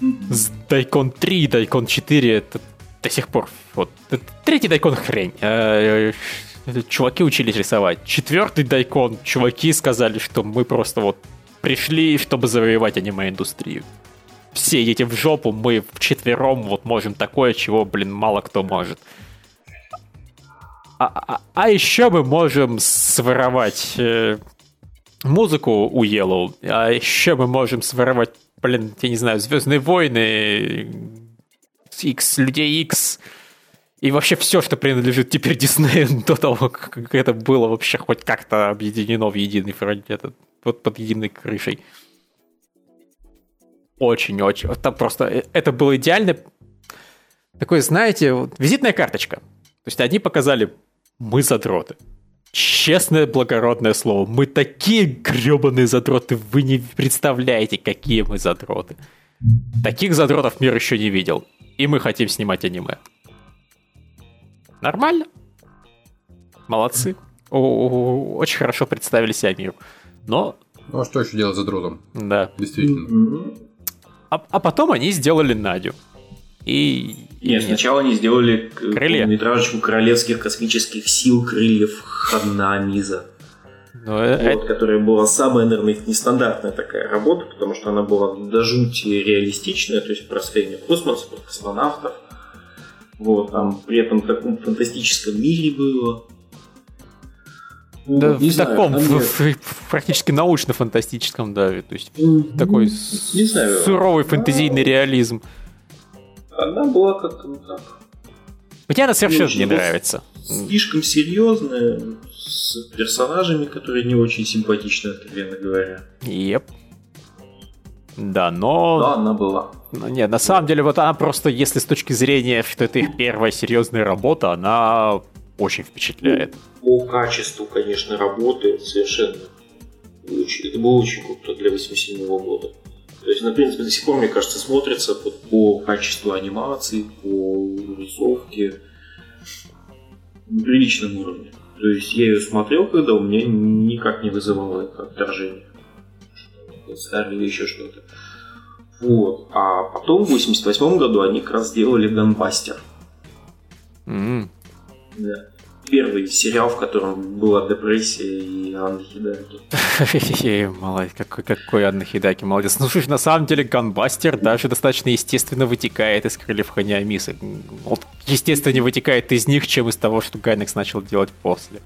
Mm-hmm. С Дайкон 3, Дайкон 4, это до сих пор, вот, третий Дайкон хрень. Чуваки учились рисовать. Четвертый дайкон, чуваки сказали, что мы просто вот пришли, чтобы завоевать аниме-индустрию. Все едете в жопу, мы вчетвером вот можем такое, чего, блин, мало кто может. А, а, а еще мы можем своровать э, музыку у Yellow, а еще мы можем своровать, блин, я не знаю, Звездные войны, X, Людей X, и вообще все, что принадлежит теперь Диснею <laughs> до того, как это было вообще хоть как-то объединено в единый этот, под, под единой крышей. Очень-очень. Это просто... Э, это было идеально. Такое, знаете, вот, визитная карточка. То есть они показали, мы задроты. Честное, благородное слово. Мы такие гребаные задроты, вы не представляете, какие мы задроты. Таких задротов мир еще не видел. И мы хотим снимать аниме. Нормально. Молодцы. Очень хорошо представили себя миру. Но... Ну а что еще делать за друзом? Да. Действительно. А, а потом они сделали Надю. И... Нет, сначала они сделали Крылья. метражечку королевских космических сил крыльев Ханамиза. Ну, э, вот, это... которая была самая, наверное, нестандартная такая работа, потому что она была до жути реалистичная, то есть про в космоса, про космонавтов. Вот, там при этом в таком фантастическом мире было. Ну, да, не в знаю, таком, в, в, практически научно-фантастическом, да, то есть mm-hmm. такой не знаю. суровый фэнтезийный реализм. Она была как-то ну так. Мне она совершенно не нравится. Слишком серьезная, с персонажами, которые не очень симпатичны, откровенно говоря. Еп. Да, но... Да, она была. Ну, нет, на самом деле, вот она просто, если с точки зрения, что это их первая серьезная работа, она очень впечатляет. По качеству, конечно, работы совершенно. Это было очень круто для 87 года. То есть, на принципе, до сих пор, мне кажется, смотрится по, по качеству анимации, по рисовке на приличном уровне. То есть я ее смотрел, когда у меня никак не вызывало это отторжение. Старый или еще что-то. Вот. А потом в 88 году они как раз сделали Ганбастер. Mm. Да. Первый сериал, в котором была депрессия и Анна Хидаки. <laughs> Молодец, какой, какой Анна Хидаки, молодец. Ну, слушай, на самом деле Ганбастер даже достаточно естественно вытекает из крыльев Ханиамисы. Вот, естественно, не вытекает из них, чем из того, что Гайнекс начал делать после.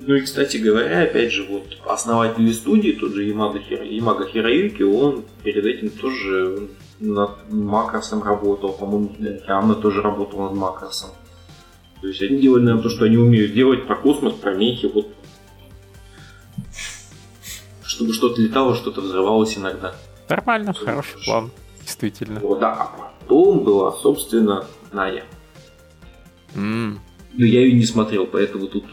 Ну и, кстати говоря, опять же, вот основатель студии, тот же Ямага, Хиро, Ямага Хироюки, он перед этим тоже над Макросом работал, по-моему, явно тоже работал над Макросом. То есть они делали, наверное, то, что они умеют делать про космос, про мехи, вот чтобы что-то летало, что-то взрывалось иногда. Нормально, хороший план, действительно. Вот, да, а потом была, собственно, Ная. М. Но я ее не смотрел, поэтому тут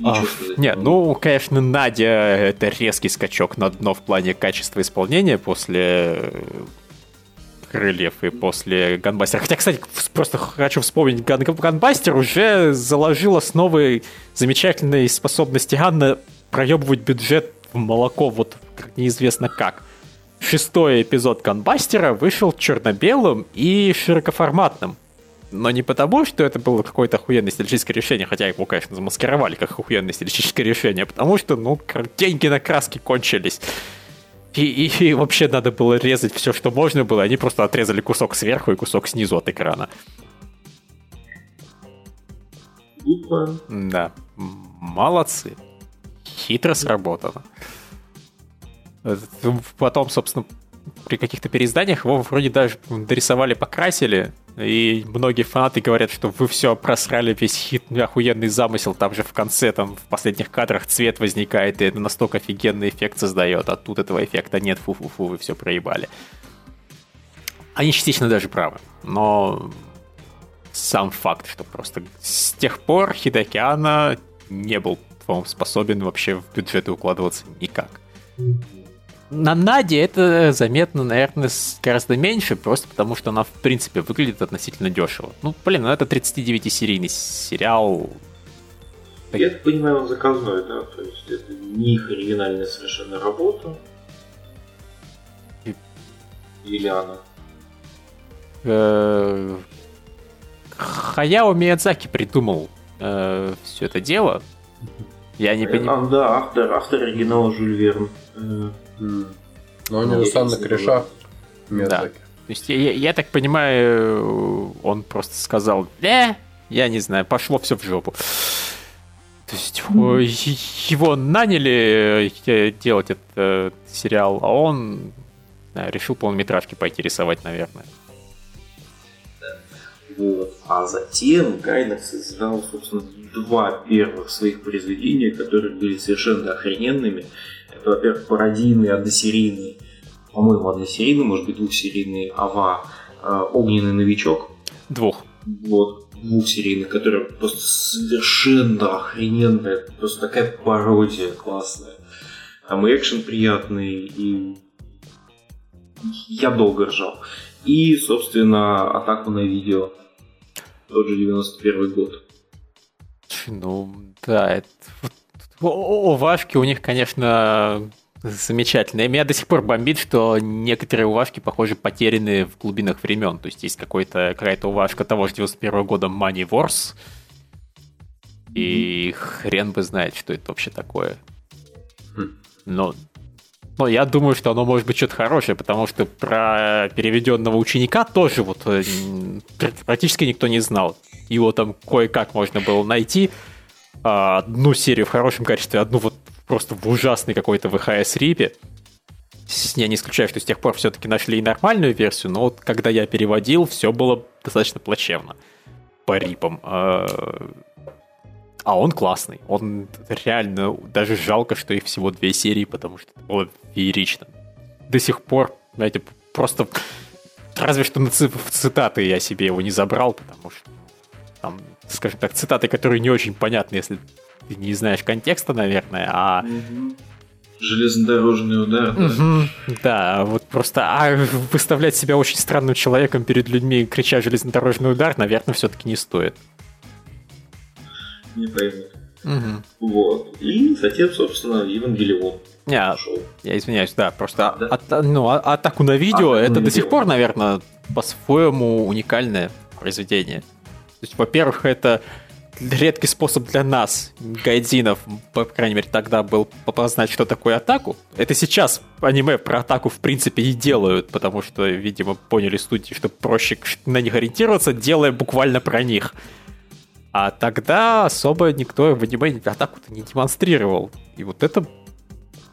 ничего А. Нет, ну, конечно, Надя это резкий скачок на дно в плане качества исполнения после э, крыльев и после Ганбастера. Хотя, кстати, просто хочу вспомнить, Ган- Ганбастер уже заложил основы замечательной способности Ганна проебывать бюджет в молоко, вот неизвестно как. Шестой эпизод Ганбастера вышел черно-белым и широкоформатным. Но не потому, что это было какое-то охуенное стилистическое решение, хотя его, конечно, замаскировали как охуенное стилистическое решение, а потому что, ну, деньги на краски кончились. И, и- и вообще надо было резать все, что можно было, они просто отрезали кусок сверху и кусок снизу от экрана. Глупо. Да, молодцы. Хитро сработано. Э, Потом, собственно, при каких-то переизданиях его вроде даже дорисовали, покрасили, и многие фанаты говорят, что вы все просрали весь хит, охуенный замысел, там же в конце, там в последних кадрах цвет возникает, и это настолько офигенный эффект создает, а тут этого эффекта нет, фу-фу-фу, вы все проебали. Они частично даже правы, но сам факт, что просто с тех пор Хидокиана не был, по-моему, способен вообще в бюджеты укладываться никак. На Наде это заметно, наверное, гораздо меньше, просто потому что она, в принципе, выглядит относительно дешево. Ну, блин, ну это 39-серийный сериал. Я так понимаю, он заказной, да, то есть это не их оригинальная совершенно работа. И- Или она. Э, Хаяо Миядзаки придумал все это дело. Я не понимаю. А, да, автор, автор оригинала Жюль Верн. Э. Но у Ну, него я Санна не Криша. Миядзаки. То есть я, я- я так понимаю, он просто сказал, да, я не знаю, пошло все в жопу. То есть его наняли э, делать этот э, сериал, а он э, решил полнометражки пойти рисовать, наверное. Вот. А затем Гайнекс издал, собственно, два первых своих произведения, которые были совершенно охрененными. Пародийный, односерийный, по-моему, односерийный, может быть, двухсерийный Ава э, «Огненный новичок». Двух. Вот, двухсерийных, которые просто совершенно охрененная, просто такая пародия классная. Там и экшен приятный, и я долго ржал. И, собственно, атаку на видео. Тот же 91 год. Ну, да, это... вот- о- Уважки у них, конечно, замечательные. Меня до сих пор бомбит, что некоторые уважки, похоже, потеряны в глубинах времен. То есть есть какой-то, какая-то уважка того же 91 года Money Wars, и хрен бы знает, что это вообще такое. Хм. Но, но я думаю, что оно может быть что-то хорошее, потому что про переведенного ученика тоже вот э, практически никто не знал. Его там кое-как можно было найти. А, Одну серию в хорошем качестве, одну вот просто в ужасной какой-то VHS-рипе. Я не исключаю, что с тех пор все-таки нашли и нормальную версию, но вот когда я переводил, все было достаточно плачевно по рипам. А, а он классный. Он реально... Даже жалко, что их всего две серии, потому что это было феерично. До сих пор, знаете, просто... Разве что на цитаты я себе его не забрал, потому что там, скажем так, цитаты, которые не очень понятны, если ты не знаешь контекста, наверное, а Железнодорожный удар. да. Да, вот просто а выставлять себя очень странным человеком перед людьми, крича железнодорожный удар, наверное, все-таки не стоит. Не пойму. Вот. И затем, собственно, Евангелион а, пошел. я извиняюсь, да, просто Да? ата- ну, а- атаку на видео Атаку это на до сих видео. пор, наверное, по-своему уникальное произведение. То есть, во-первых, это редкий способ для нас, гайдзинов, по крайней мере, тогда был познать, что такое атаку. Это сейчас аниме про атаку, в принципе, и делают, потому что, видимо, поняли студии, что проще на них ориентироваться, делая буквально про них. А тогда особо никто в аниме атаку-то не демонстрировал. И вот это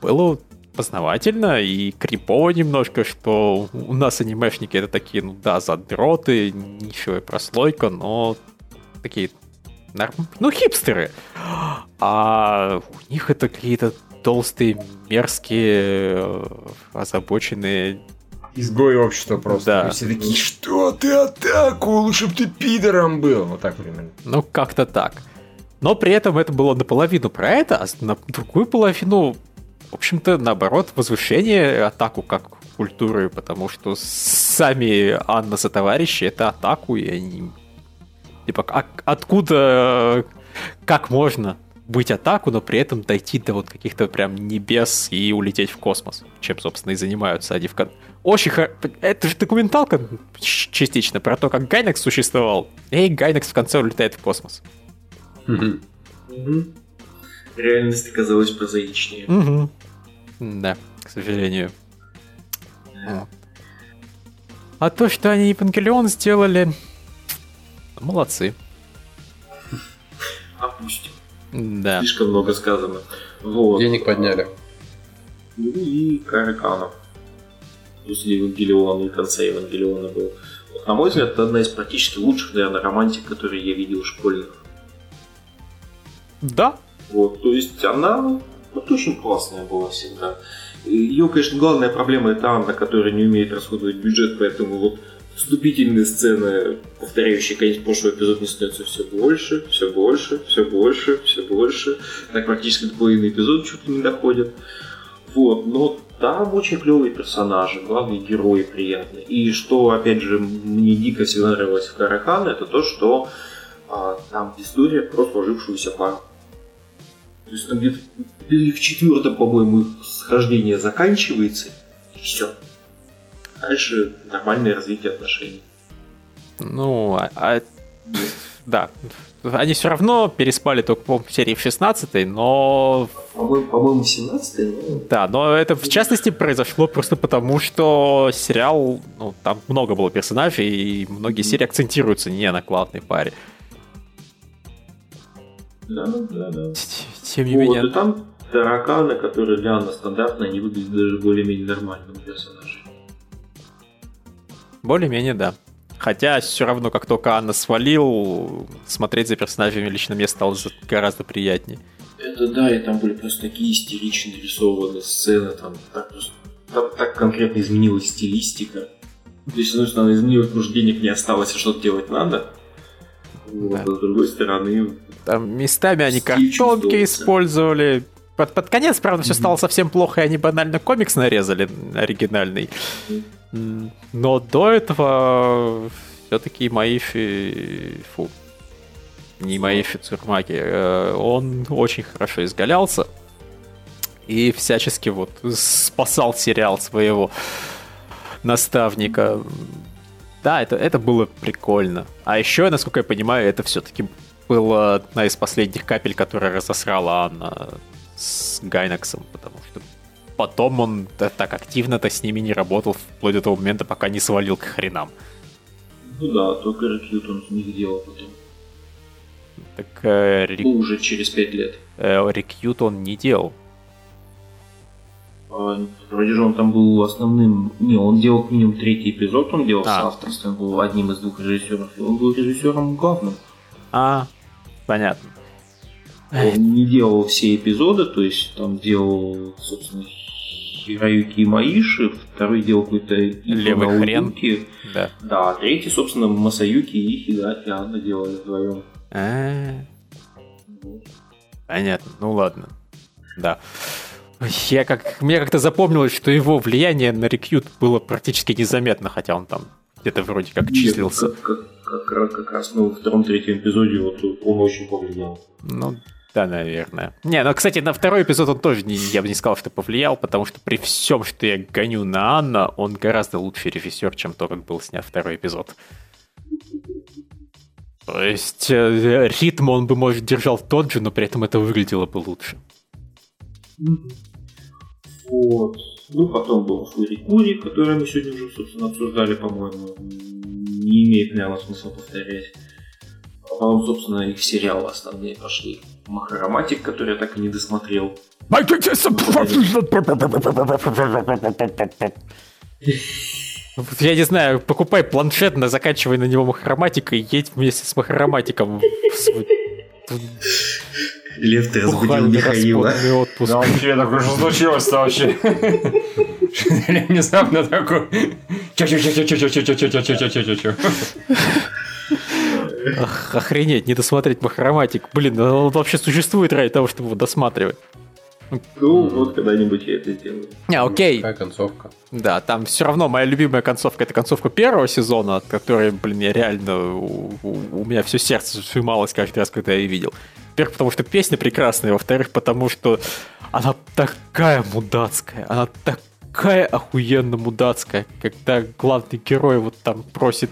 было познавательно и крипово немножко, что у нас анимешники это такие, ну да, задроты, нишевая прослойка, но такие, ну, хипстеры. А у них это какие-то толстые, мерзкие, озабоченные изгои общества просто. Да. И все такие, что ты атаку, лучше бы ты пидором был. Вот так примерно. Ну, как-то так. Но при этом это было наполовину про это, а на другую половину, в общем-то, наоборот, возвышение атаку как культуры, потому что сами Анна со товарищи это атаку, и они... Типа, а откуда, как можно быть атаку, но при этом дойти до вот каких-то прям небес и улететь в космос, чем, собственно, и занимаются они в кон... Очень хор... Это же документалка частично про то, как Гайнекс существовал. И Гайнекс в конце улетает в космос. Реальность оказалась прозаичнее. Угу. Да, к сожалению. Да. А то, что они Евангелион сделали, молодцы. Опустим. Да. Слишком много сказано. Вот. Денег подняли. Ну и Караканов. После Евангелиона и конца Евангелиона был. Вот, на мой взгляд, это одна из практически лучших, наверное, романтик, которые я видел школьных. Да. Вот, то есть она вот очень классная была всегда. Ее, конечно, главная проблема это Анна, которая не умеет расходовать бюджет, поэтому вот вступительные сцены, повторяющие конец прошлого эпизода, не становятся все больше, все больше, все больше, все больше. Так практически до половины эпизода чуть ли не доходят. Вот, но там очень клевые персонажи, главные герои приятные. И что, опять же, мне дико всегда нравилось в Каракана, это то, что а, там история про сложившуюся пару. То есть там где-то в четвертом, по-моему, схождение заканчивается, и все. Дальше нормальное развитие отношений. Ну, а, а да. Они все равно переспали только, по серии в 16 но... По-моему, по-моему 17 но... Да, но это в частности произошло просто потому, что сериал, ну, там много было персонажей, и многие серии акцентируются не на главной паре. Да, да, да. Тем не менее... Вот, и там тараканы, которые реально стандартные, они выглядят даже более-менее нормальным персонажем. Более-менее, да. Хотя все равно, как только Анна свалил, смотреть за персонажами лично мне стало гораздо приятнее. Это да, и там были просто такие истерично нарисованы сцены, там так, просто, там так конкретно изменилась стилистика. То есть, с одной стороны, изменилось, потому что денег не осталось, а что-то делать надо. Вот, да. а с другой стороны... Там местами они картонки использовали. Под, под конец, правда, все стало совсем плохо, и они банально комикс нарезали оригинальный. Но до этого все-таки Маифи... Фу. Не Маифи Цурмаки. Э, он очень хорошо изгалялся. И всячески вот спасал сериал своего наставника. Да, это, это было прикольно. А еще, насколько я понимаю, это все-таки была одна из последних капель, которая разосрала Анна с Гайнаксом, потому что потом он так активно-то с ними не работал вплоть до того момента, пока не свалил к хренам. Ну да, только рекьют он не сделал потом. Так э, рек... ну, уже через пять лет. Э, рекьют он не делал. А, вроде же он там был основным... Не, он делал минимум третий эпизод, он делал а. с авторством, был одним из двух режиссеров. И он был режиссером главным. А, понятно. Он не делал все эпизоды, то есть там делал, собственно, Хироюки Маиши, второй делал какой-то Левый хрен. Да. да, третий, собственно, Масаюки и Хидаки Анна делали вдвоем. А, Понятно, ну ладно. Да. Я как, мне как-то запомнилось, что его влияние на рекьют было практически незаметно, хотя он там где-то вроде как числился. Нет, как, как, как, как раз ну, во втором-третьем эпизоде вот он очень повлиял. Ну, да, наверное. Не, ну, кстати, на второй эпизод он тоже, не, я бы не сказал, что повлиял, потому что при всем, что я гоню на Анна, он гораздо лучший режиссер, чем то, как был снят второй эпизод. То есть э, ритм он бы, может, держал тот же, но при этом это выглядело бы лучше. Вот. Ну, потом был Фури который мы сегодня уже, собственно, обсуждали, по-моему. Не имеет, наверное, смысла повторять. Потом, собственно, и в сериалы основные пошли. Махароматик, который я так и не досмотрел. Я не знаю, покупай планшет, закачивай на него махароматика и едь вместе с махароматиком. Лев, ты разбудил Михаила. Да вообще, такое, что случилось-то вообще? <laughs> Внезапно такой... Чё-чё-чё-чё-чё-чё-чё-чё-чё-чё-чё-чё. Охренеть, не досмотреть махароматик. Блин, он вообще существует ради того, чтобы его досматривать. Ну, вот когда-нибудь я это сделаю. Не, окей. Какая концовка? Да, там все равно моя любимая концовка это концовка первого сезона, от которой, блин, я реально у, у- у меня все сердце сжималось каждый раз, когда я ее видел. Во-первых, потому что песня прекрасная, во-вторых, потому что она такая мудацкая, она такая охуенно мудацкая, когда главный герой вот там просит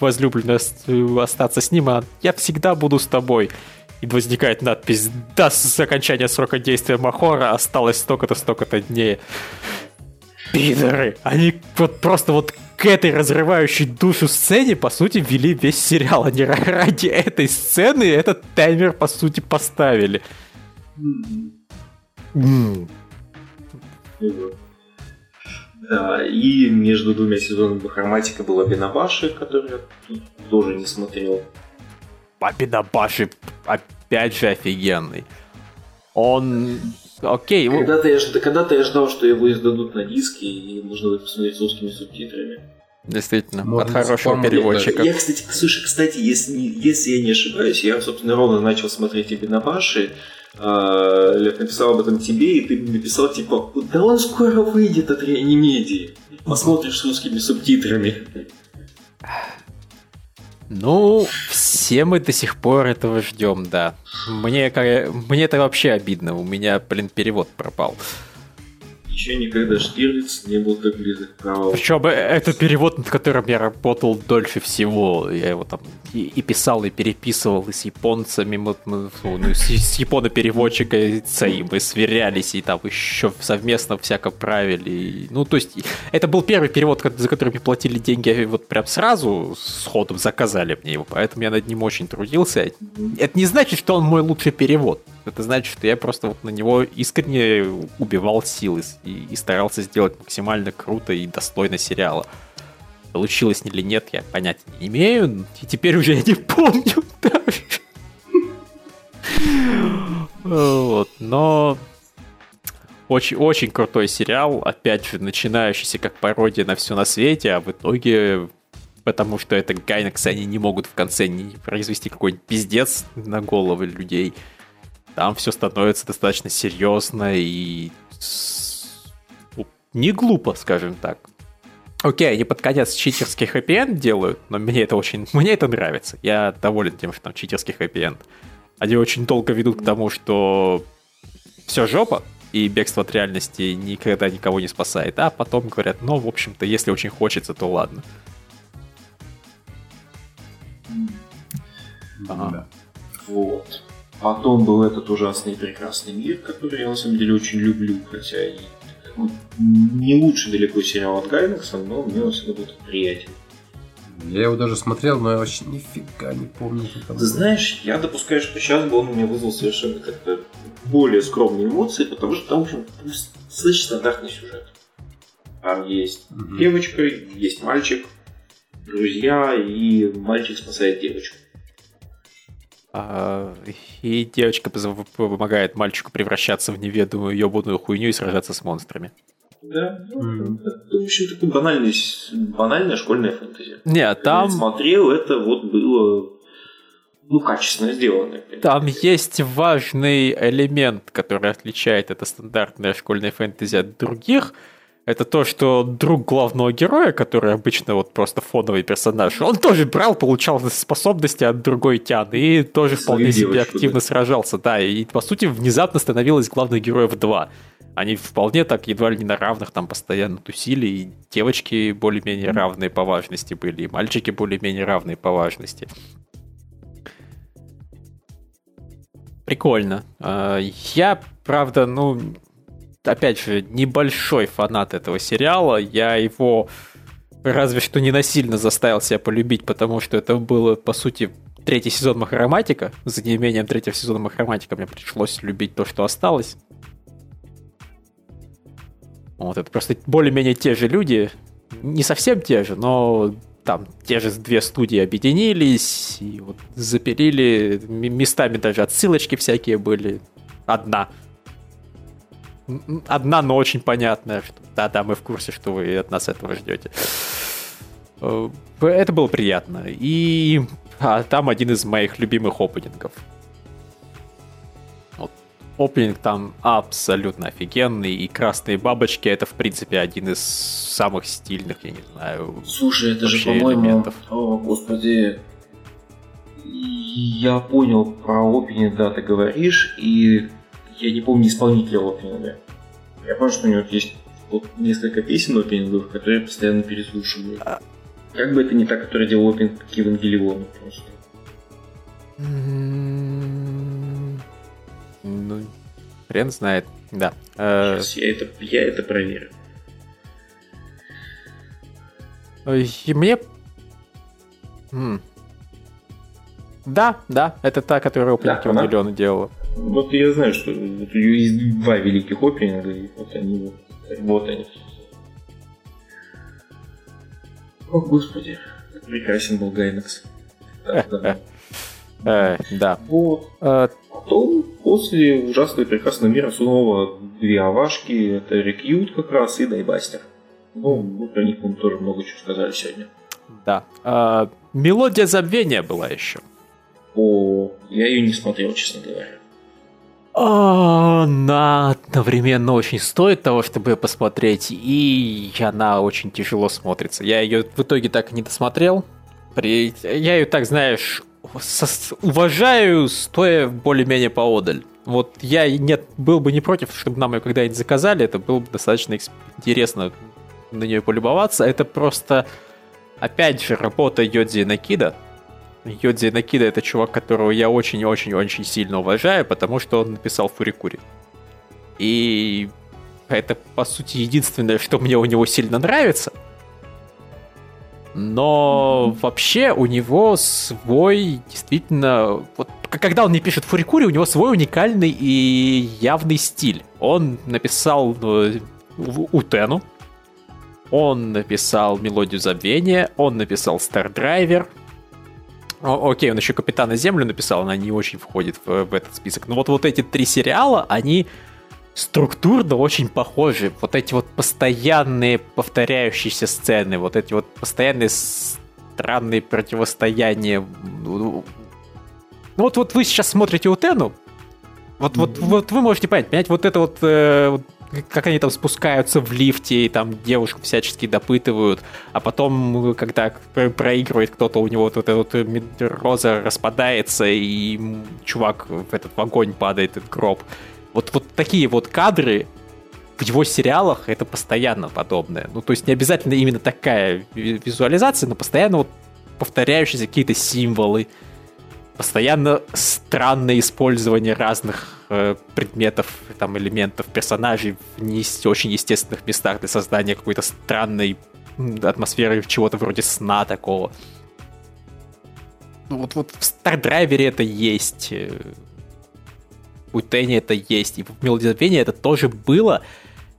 возлюбленную ост- остаться с ним, а я всегда буду с тобой. И возникает надпись «Да, с окончания срока действия Махора осталось столько-то, столько-то дней». Пидоры! Они вот просто вот к этой разрывающей душу сцене, по сути, вели весь сериал. Они ра- ради этой сцены этот таймер, по сути, поставили. М. Да, и между двумя сезонами Бахарматика была Бенабаши, который я тоже не смотрел. Папинабаши опять же офигенный. Он... Окей, Когда-то я, ж- когда-то я ждал, что его издадут на диске, и нужно будет посмотреть с русскими субтитрами. действительно, Можно от хорошего переводчика. Я, кстати, слушай, кстати, если, если я не ошибаюсь, я, собственно, ровно начал смотреть и Бенабаши, а, Лев написал об этом тебе, и ты написал, типа, да он скоро выйдет от реанимедии. Посмотришь с русскими субтитрами. Ну, все мы до сих пор этого ждем, да. Мне, мне это вообще обидно, у меня, блин, перевод пропал. Еще никогда Штирлиц не был так близок к провалу. Причем это перевод, над которым я работал дольше всего. Я его там и, и писал, и переписывал, и с японцами, мы, мы- ну, и с, с японо-переводчикой мы сверялись, и там еще совместно всяко правили. И, ну, то есть, это был первый перевод, за который мне платили деньги вот прям сразу, с заказали мне его, поэтому я над ним очень трудился. Это не значит, что он мой лучший перевод. Это значит, что я просто вот на него искренне убивал силы и, и старался сделать максимально круто и достойно сериала. Получилось или нет, я понятия не имею, и теперь уже я не помню. Вот, но очень, очень крутой сериал, опять же, начинающийся как пародия на все на свете, а в итоге, потому что это Гайнекс, они не могут в конце не произвести какой-нибудь пиздец на головы людей. Там все становится достаточно серьезно и с- не глупо, скажем так. Окей, они под конец читерский хэппи делают, но мне это очень, <laughs> мне это нравится. Я доволен тем, что там читерский хэппи Они очень долго ведут к тому, что все жопа, и бегство от реальности никогда никого не спасает. А потом говорят, ну, в общем-то, если очень хочется, то ладно. Ага. Да. Вот. Потом был этот ужасный и прекрасный мир, который я на самом деле очень люблю, хотя и не лучший далеко сериал от Гайнекса, но мне он всегда будет приятен. Я его даже смотрел, но я вообще нифига не помню. как там Ты было. знаешь, я допускаю, что сейчас бы он у меня вызвал совершенно как-то более скромные эмоции, потому что там, в общем, достаточно стандартный сюжет. Там есть Мгм. девочка, есть мальчик, друзья, и мальчик спасает девочку. А, и девочка помогает мальчику превращаться в неведомую ебаную хуйню и сражаться с монстрами. Да, Мгм. это, в общем, такой банальный, банальная школьная фэнтезия. Не, Когда я там, смотрел, это вот было ну, качественно сделано. там есть важный элемент, который отличает это стандартное школьное фэнтези от других. Это то, что друг главного героя, который обычно вот просто фоновый персонаж, он тоже брал, получал способности от другой тяны и тоже Свою вполне себе активно да. сражался, да, и по сути внезапно становилось главных героев два. Они вполне так едва ли не на равных там постоянно тусили, и девочки более-менее равные по важности были, и мальчики более-менее равные по важности. Прикольно. А, Я, правда, ну, опять же, небольшой фанат этого сериала. Я его разве что не насильно заставил себя полюбить, потому что это было, по сути, третий сезон Махароматика. За неимением третьего сезона Махароматика мне пришлось любить то, что осталось. Вот, это просто более-менее те же люди. Не совсем те же, но там те же две студии объединились и вот запилили. Местами даже отсылочки всякие были. Одна. Одна, но очень понятная. Да-да, мы в курсе, что вы от нас этого ждете. Э, это было приятно. И а, там один из моих любимых опенингов. Вот. Опенинг там абсолютно офигенный, и красные бабочки это, в принципе, один из самых стильных, я не знаю. Слушай, это же, по-моему, о, господи, я понял про опенинг, да, ты говоришь, и я не помню исполнителя опенинга. Я помню, что у него есть вот несколько песен опенингов, которые я постоянно переслушиваю. А, как бы это не та, которая делала опинг к Евангелиону просто. Ну, хрен знает, да. Э, Сейчас я это, я это проверю. И мне... Да, да, это та, которая опенинг да, Евангелиона делала. Вот я знаю, что нее есть два великих опенинга, и вот они вот они. О, господи, прекрасен был Гайнекс. <laughs> Э, да. Вот. Э, Потом, после ужасного и прекрасного мира, снова две авашки. Это Рекьют как раз и Дайбастер. Ну, мы про них мы тоже много чего сказали сегодня. Да. А, мелодия забвения была еще. О, я ее не смотрел, честно говоря. Она одновременно очень стоит того, чтобы ее посмотреть, и она очень тяжело смотрится. Я ее в итоге так и не досмотрел. При... Я ее так, знаешь, со... уважаю, стоя более-менее поодаль. Вот я нет, был бы не против, чтобы нам ее когда-нибудь заказали, это было бы достаточно интересно на нее полюбоваться. Это просто, опять же, работа Йодзи Накида, Йодзи Накида это чувак, которого я очень-очень-очень сильно уважаю, потому что он написал Фурикури. И это, по сути, единственное, что мне у него сильно нравится. Но mm-hmm. вообще у него свой действительно... Вот, когда он не пишет Фурикури, у него свой уникальный и явный стиль. Он написал э, Утену, он написал Мелодию Забвения, он написал Стардрайвер, о, окей, он еще Капитана Землю написал, она не очень входит в, в этот список. Но вот, вот эти три сериала, они структурно очень похожи. Вот эти вот постоянные повторяющиеся сцены, вот эти вот постоянные странные противостояния. Ну вот, вот вы сейчас смотрите Утену, вот, вот, вот вы можете понять, понять, вот это вот, э, как они там спускаются в лифте и там девушку всячески допытывают, а потом, когда проигрывает кто-то, у него вот эта вот роза распадается, и чувак в этот в огонь падает, этот гроб. Вот, вот такие вот кадры в его сериалах это постоянно подобное. Ну, то есть не обязательно именно такая визуализация, но постоянно вот повторяющиеся какие-то символы, постоянно странное использование разных э, предметов, там, элементов, персонажей в не очень естественных местах для создания какой-то странной атмосферы чего-то вроде сна такого. Ну, вот, вот в Стардрайвере это есть. Э, у Тенни это есть. И в Мелодии это тоже было.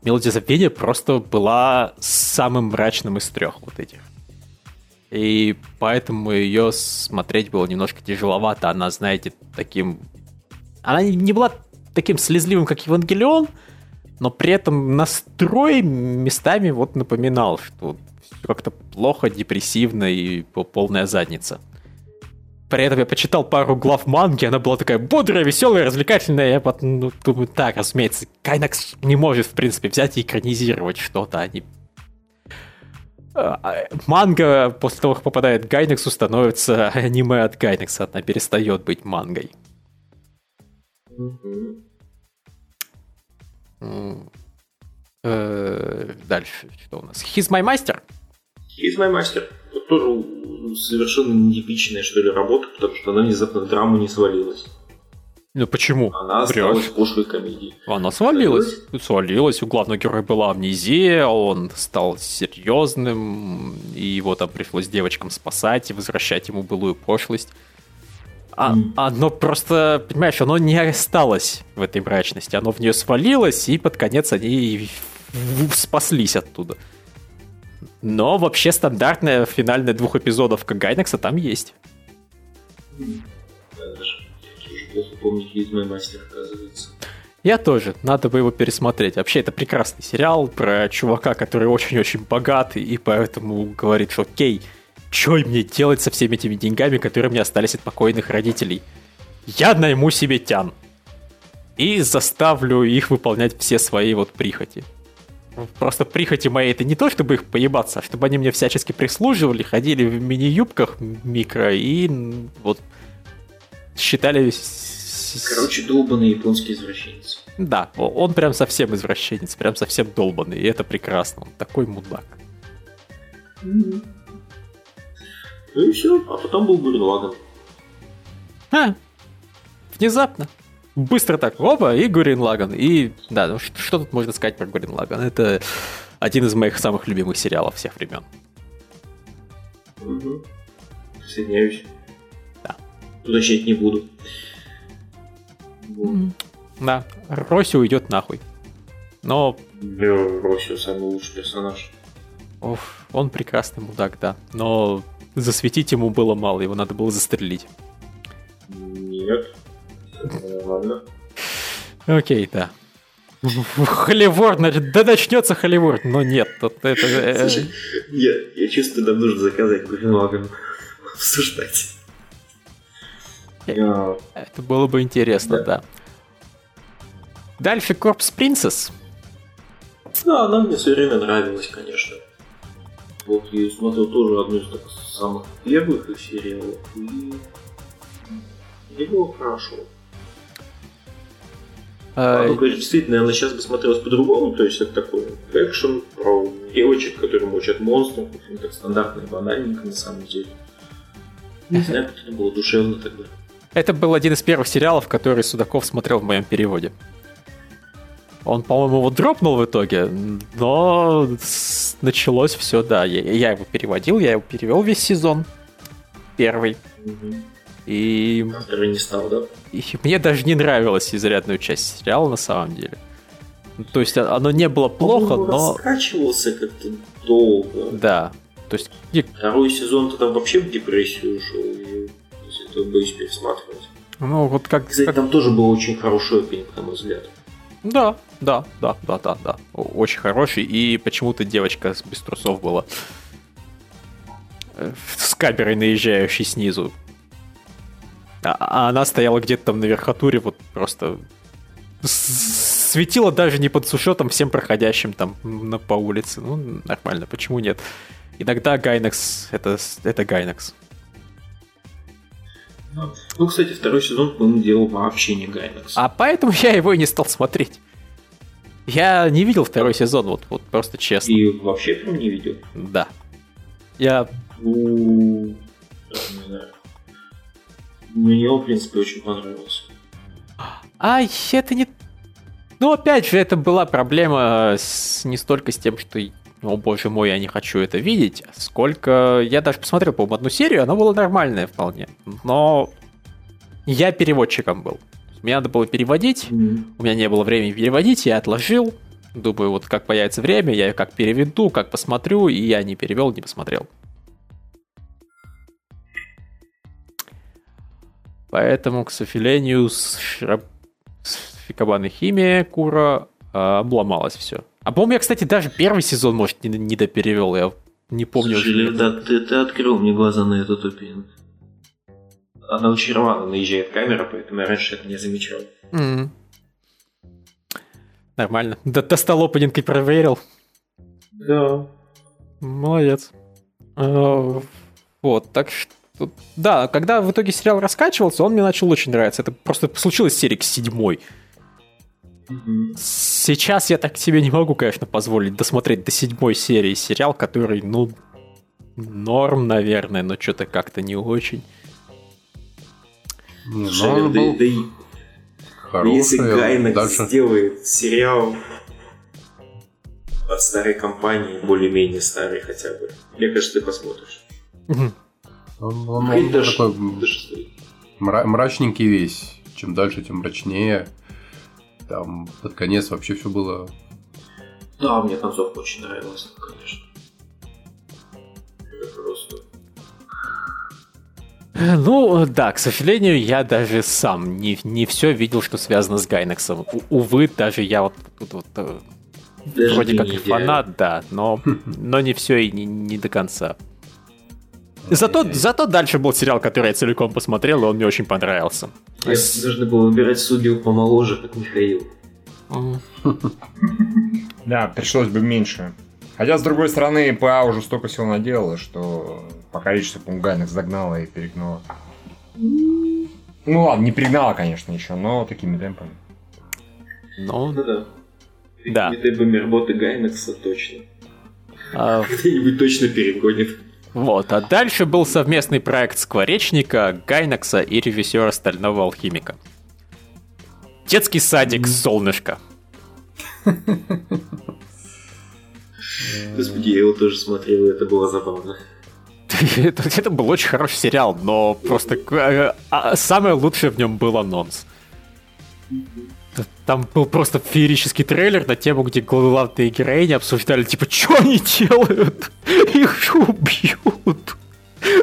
Мелодия просто была самым мрачным из трех вот этих и поэтому ее смотреть было немножко тяжеловато. Она, знаете, таким... Она не была таким слезливым, как Евангелион, но при этом настрой местами вот напоминал, что как-то плохо, депрессивно и полная задница. При этом я почитал пару глав манги, она была такая бодрая, веселая, развлекательная. Я потом ну, думаю, так, разумеется, Кайнакс не может, в принципе, взять и экранизировать что-то. Они а, манга после того, как попадает к Гайнексу, становится аниме от Гайнекса. Она перестает быть мангой. Э, дальше, что у нас? He's My Master? He's My Master. Тоже совершенно нетипичная, что ли, работа, потому что она внезапно в драму не свалилась. Ну почему? Она осталась Врешь. пошлой комедией. Она свалилась. Свалилась. У главного героя была амнезия, он стал серьезным, и его там пришлось девочкам спасать и возвращать ему былую пошлость. а, Мгм. оно просто, понимаешь, оно не осталось в этой мрачности, оно в нее свалилось, и под конец они спаслись оттуда. Но вообще стандартная финальная двух эпизодов Гайнекса там есть. Плохо помню «Ведьмой мастер», оказывается. Я тоже, надо бы его пересмотреть. Вообще, это прекрасный сериал про чувака, который очень-очень богатый, и поэтому говорит, что окей, что мне делать со всеми этими деньгами, которые мне остались от покойных родителей? Я найму себе тян. И заставлю их выполнять все свои вот прихоти. Просто прихоти мои это не то, чтобы их поебаться, а чтобы они мне всячески прислуживали, ходили в мини-юбках микро и вот считали... Короче, долбанный японский извращенец. да, он прям совсем извращенец, прям совсем долбанный, и это прекрасно. Он такой мудак. Ну и все, а потом был Гурен Лаган. А, внезапно. Быстро так, опа, и Гурин Лаган. И, да, ну что, что тут можно сказать про Гурин Лаган? Это один из моих самых любимых сериалов всех времен. Угу. Присоединяюсь. Уточнять не буду. Вот. Да, Роси уйдет нахуй. Но Бля, Росио самый лучший персонаж. оф, он прекрасный мудак, да. Но засветить ему было мало, его надо было застрелить. Нет. Нормально. Окей, да. Холливуд, значит, да начнется Холливуд, но нет, тут это... э, Слушай, я, я чувствую, нам нужно заказать Лаган. Обсуждать. Это было бы интересно, Да. да. Дальше Корпс Принцесс. Да, она мне все время нравилась, конечно. Вот я смотрел тоже одну из таких самых первых их сериалов. И... и было хорошо. А, ну, действительно, она сейчас бы смотрелась по-другому, то есть это такой экшен про девочек, которые мочат монстров, в общем, так стандартно и банальненько на самом деле. Не <laughs> знаю, как это было душевно тогда. Это был один из первых сериалов, который Судаков смотрел в моем переводе. Он, по-моему, его дропнул в итоге, но началось все, да. Я, я его переводил, я его перевел весь сезон. Первый. Мгм. И, А не стал, да? и мне даже не нравилась изрядную часть сериала на самом деле. То есть оно не было плохо, Он но... раскачивался как-то долго. Да. То есть Второй сезон-то там вообще в депрессию ушел. Это боюсь пересматривать. Ну, вот как... Кстати, как- там тоже был очень хороший опенинг, на мой взгляд. Да, да, да, да, да, да. Очень хороший. И почему-то девочка без трусов была. Э, С камерой наезжающей снизу. А, а она стояла где-то там на верхотуре, вот просто светила даже не под сушетом всем проходящим там на, по улице. Ну, нормально, почему нет? Иногда Гайнекс это, это Гайнекс. Ну, кстати, второй сезон, по-моему, делал вообще не Гайнекс. А поэтому я его и не стал смотреть. Я не видел второй сезон, вот, вот просто честно. И вообще прям не видел. Да. Я Ну, не знаю. Мне он, в принципе, очень понравился. Ай, это не... Ну, опять же, это была проблема с- не столько с тем, что, о боже мой, я не хочу это видеть, сколько... Я даже посмотрел, по-моему, одну серию, она была нормальная вполне. Но я переводчиком был. Мне надо было переводить, у меня не было времени переводить, я отложил. Думаю, вот как появится время, я как переведу, как посмотрю, и я не перевел, не посмотрел. Поэтому, к сожалению, с, Шра- с Фикабаной Химия Кура а, обломалось все. А по-моему, я, кстати, даже первый сезон, может, не, не доперевел, я не помню Слушай, уже. да, ты, ты открыл мне глаза на этот опенинг. Она очень рвано наезжает камера, поэтому я раньше это не замечал. М. Нормально. Д- достал опенинг и проверил. Да. Молодец. Э, Вот, так что... Да, когда в итоге сериал раскачивался, он мне начал очень нравиться. Это просто случилось с серии к седьмой. Сейчас я так себе не могу, конечно, позволить досмотреть до седьмой серии сериал, который, ну, норм, наверное, но что-то как-то не очень. Ну, он да, был да и- хороший. если Гайнекс Дальше сделает сериал от старой компании, более-менее старой хотя бы, мне кажется, ты посмотришь. Он, он- он даже- такой даже. Мра- мрачненький весь. Чем дальше, тем мрачнее. Там под конец вообще все было... Да, мне концовка очень нравилась, конечно. Это просто... Ну, да, к сожалению, я даже сам не, не все видел, что связано с Гайнексом. У- увы, даже я вот тут вот, э, Даже вроде как и фанат, да, но, <laughs> но не все и не, не до конца. Зато, зато дальше был сериал, который я целиком посмотрел, и он мне очень понравился. Я должны было выбирать судью помоложе, как Михаил. <laughs> Да, пришлось бы меньше. Хотя, с другой стороны, ПА уже столько всего наделала, что по количеству пунгайных загнала и перегнала. Ну ладно, не перегнала, конечно, еще, но такими темпами. Ну, Ну да. Да. Такими темпами работы Гайнекса точно. а, Где-нибудь точно перегонит. Вот. А дальше был совместный проект Скворечника, Гайнекса и режиссера Стального Алхимика. Детский садик «Солнышко». <laughs> Господи, я его тоже смотрел, и это было забавно. <laughs> Это, это был очень хороший сериал, но просто э, а, самое лучшее в нем был анонс. Там был просто феерический трейлер на тему, где главные героини обсуждали, типа, что они делают? Их убьют.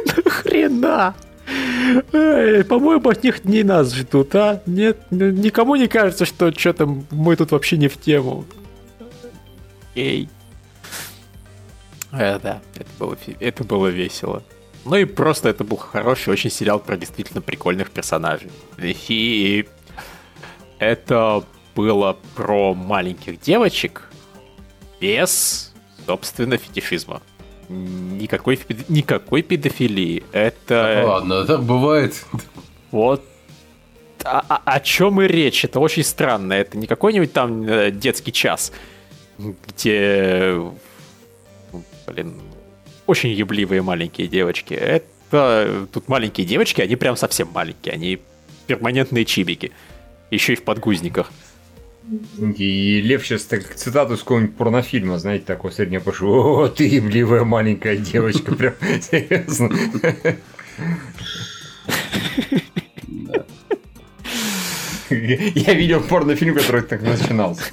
Нахрена? По-моему, от них не нас ждут, а? Нет, никому не кажется, что что-то мы тут вообще не в тему. Эй. Э, да, это было, это было весело. Ну и просто это был хороший очень сериал про действительно прикольных персонажей. И это было про маленьких девочек без, собственно, фетишизма. Никакой, никакой педофилии. Это Ладно, так бывает. вот о, о- о чем и речь. Это очень странно. Это не какой-нибудь там э, детский час, где, блин, очень ебливые маленькие девочки. Это тут маленькие девочки, они прям совсем маленькие. Они перманентные чибики. Еще и в подгузниках. И Лев сейчас так цитату из какого-нибудь порнофильма, знаете, такой средний пошел. О, ты ебливая маленькая девочка, <laughs> прям серьезно. Я видел порнофильм, который так начинался.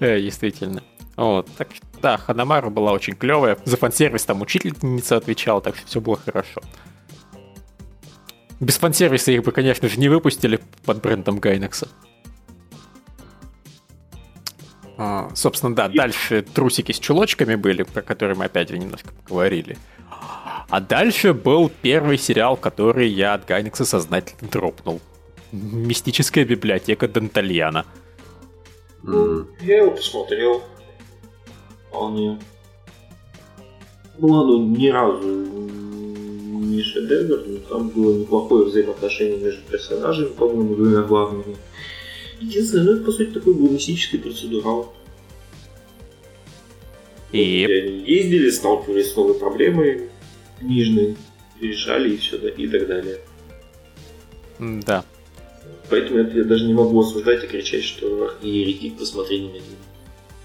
Э, действительно. Вот, так да, Ханамара была очень клевая. За фан-сервис там учительница отвечала, так что все было хорошо. Без фан-сервиса их бы, конечно же, не выпустили под брендом Гайнекса. А, собственно, да, дальше трусики с чулочками были, про которые мы опять же немножко поговорили. А дальше был первый сериал, который я от Гайнекса сознательно дропнул. Мистическая библиотека Дантальяна. М. Я его посмотрел. Вполне. Ну, оно ни разу не шедевр, но там было неплохое взаимоотношение между персонажами, по-моему, двумя главными. Единственное, ну это по сути такой был мистический процедурал. И Где они ездили, сталкивались с новой проблемой книжной, решали и все, и так далее. да, Поэтому это я даже не могу осуждать и кричать, что еретик, посмотри немедленно.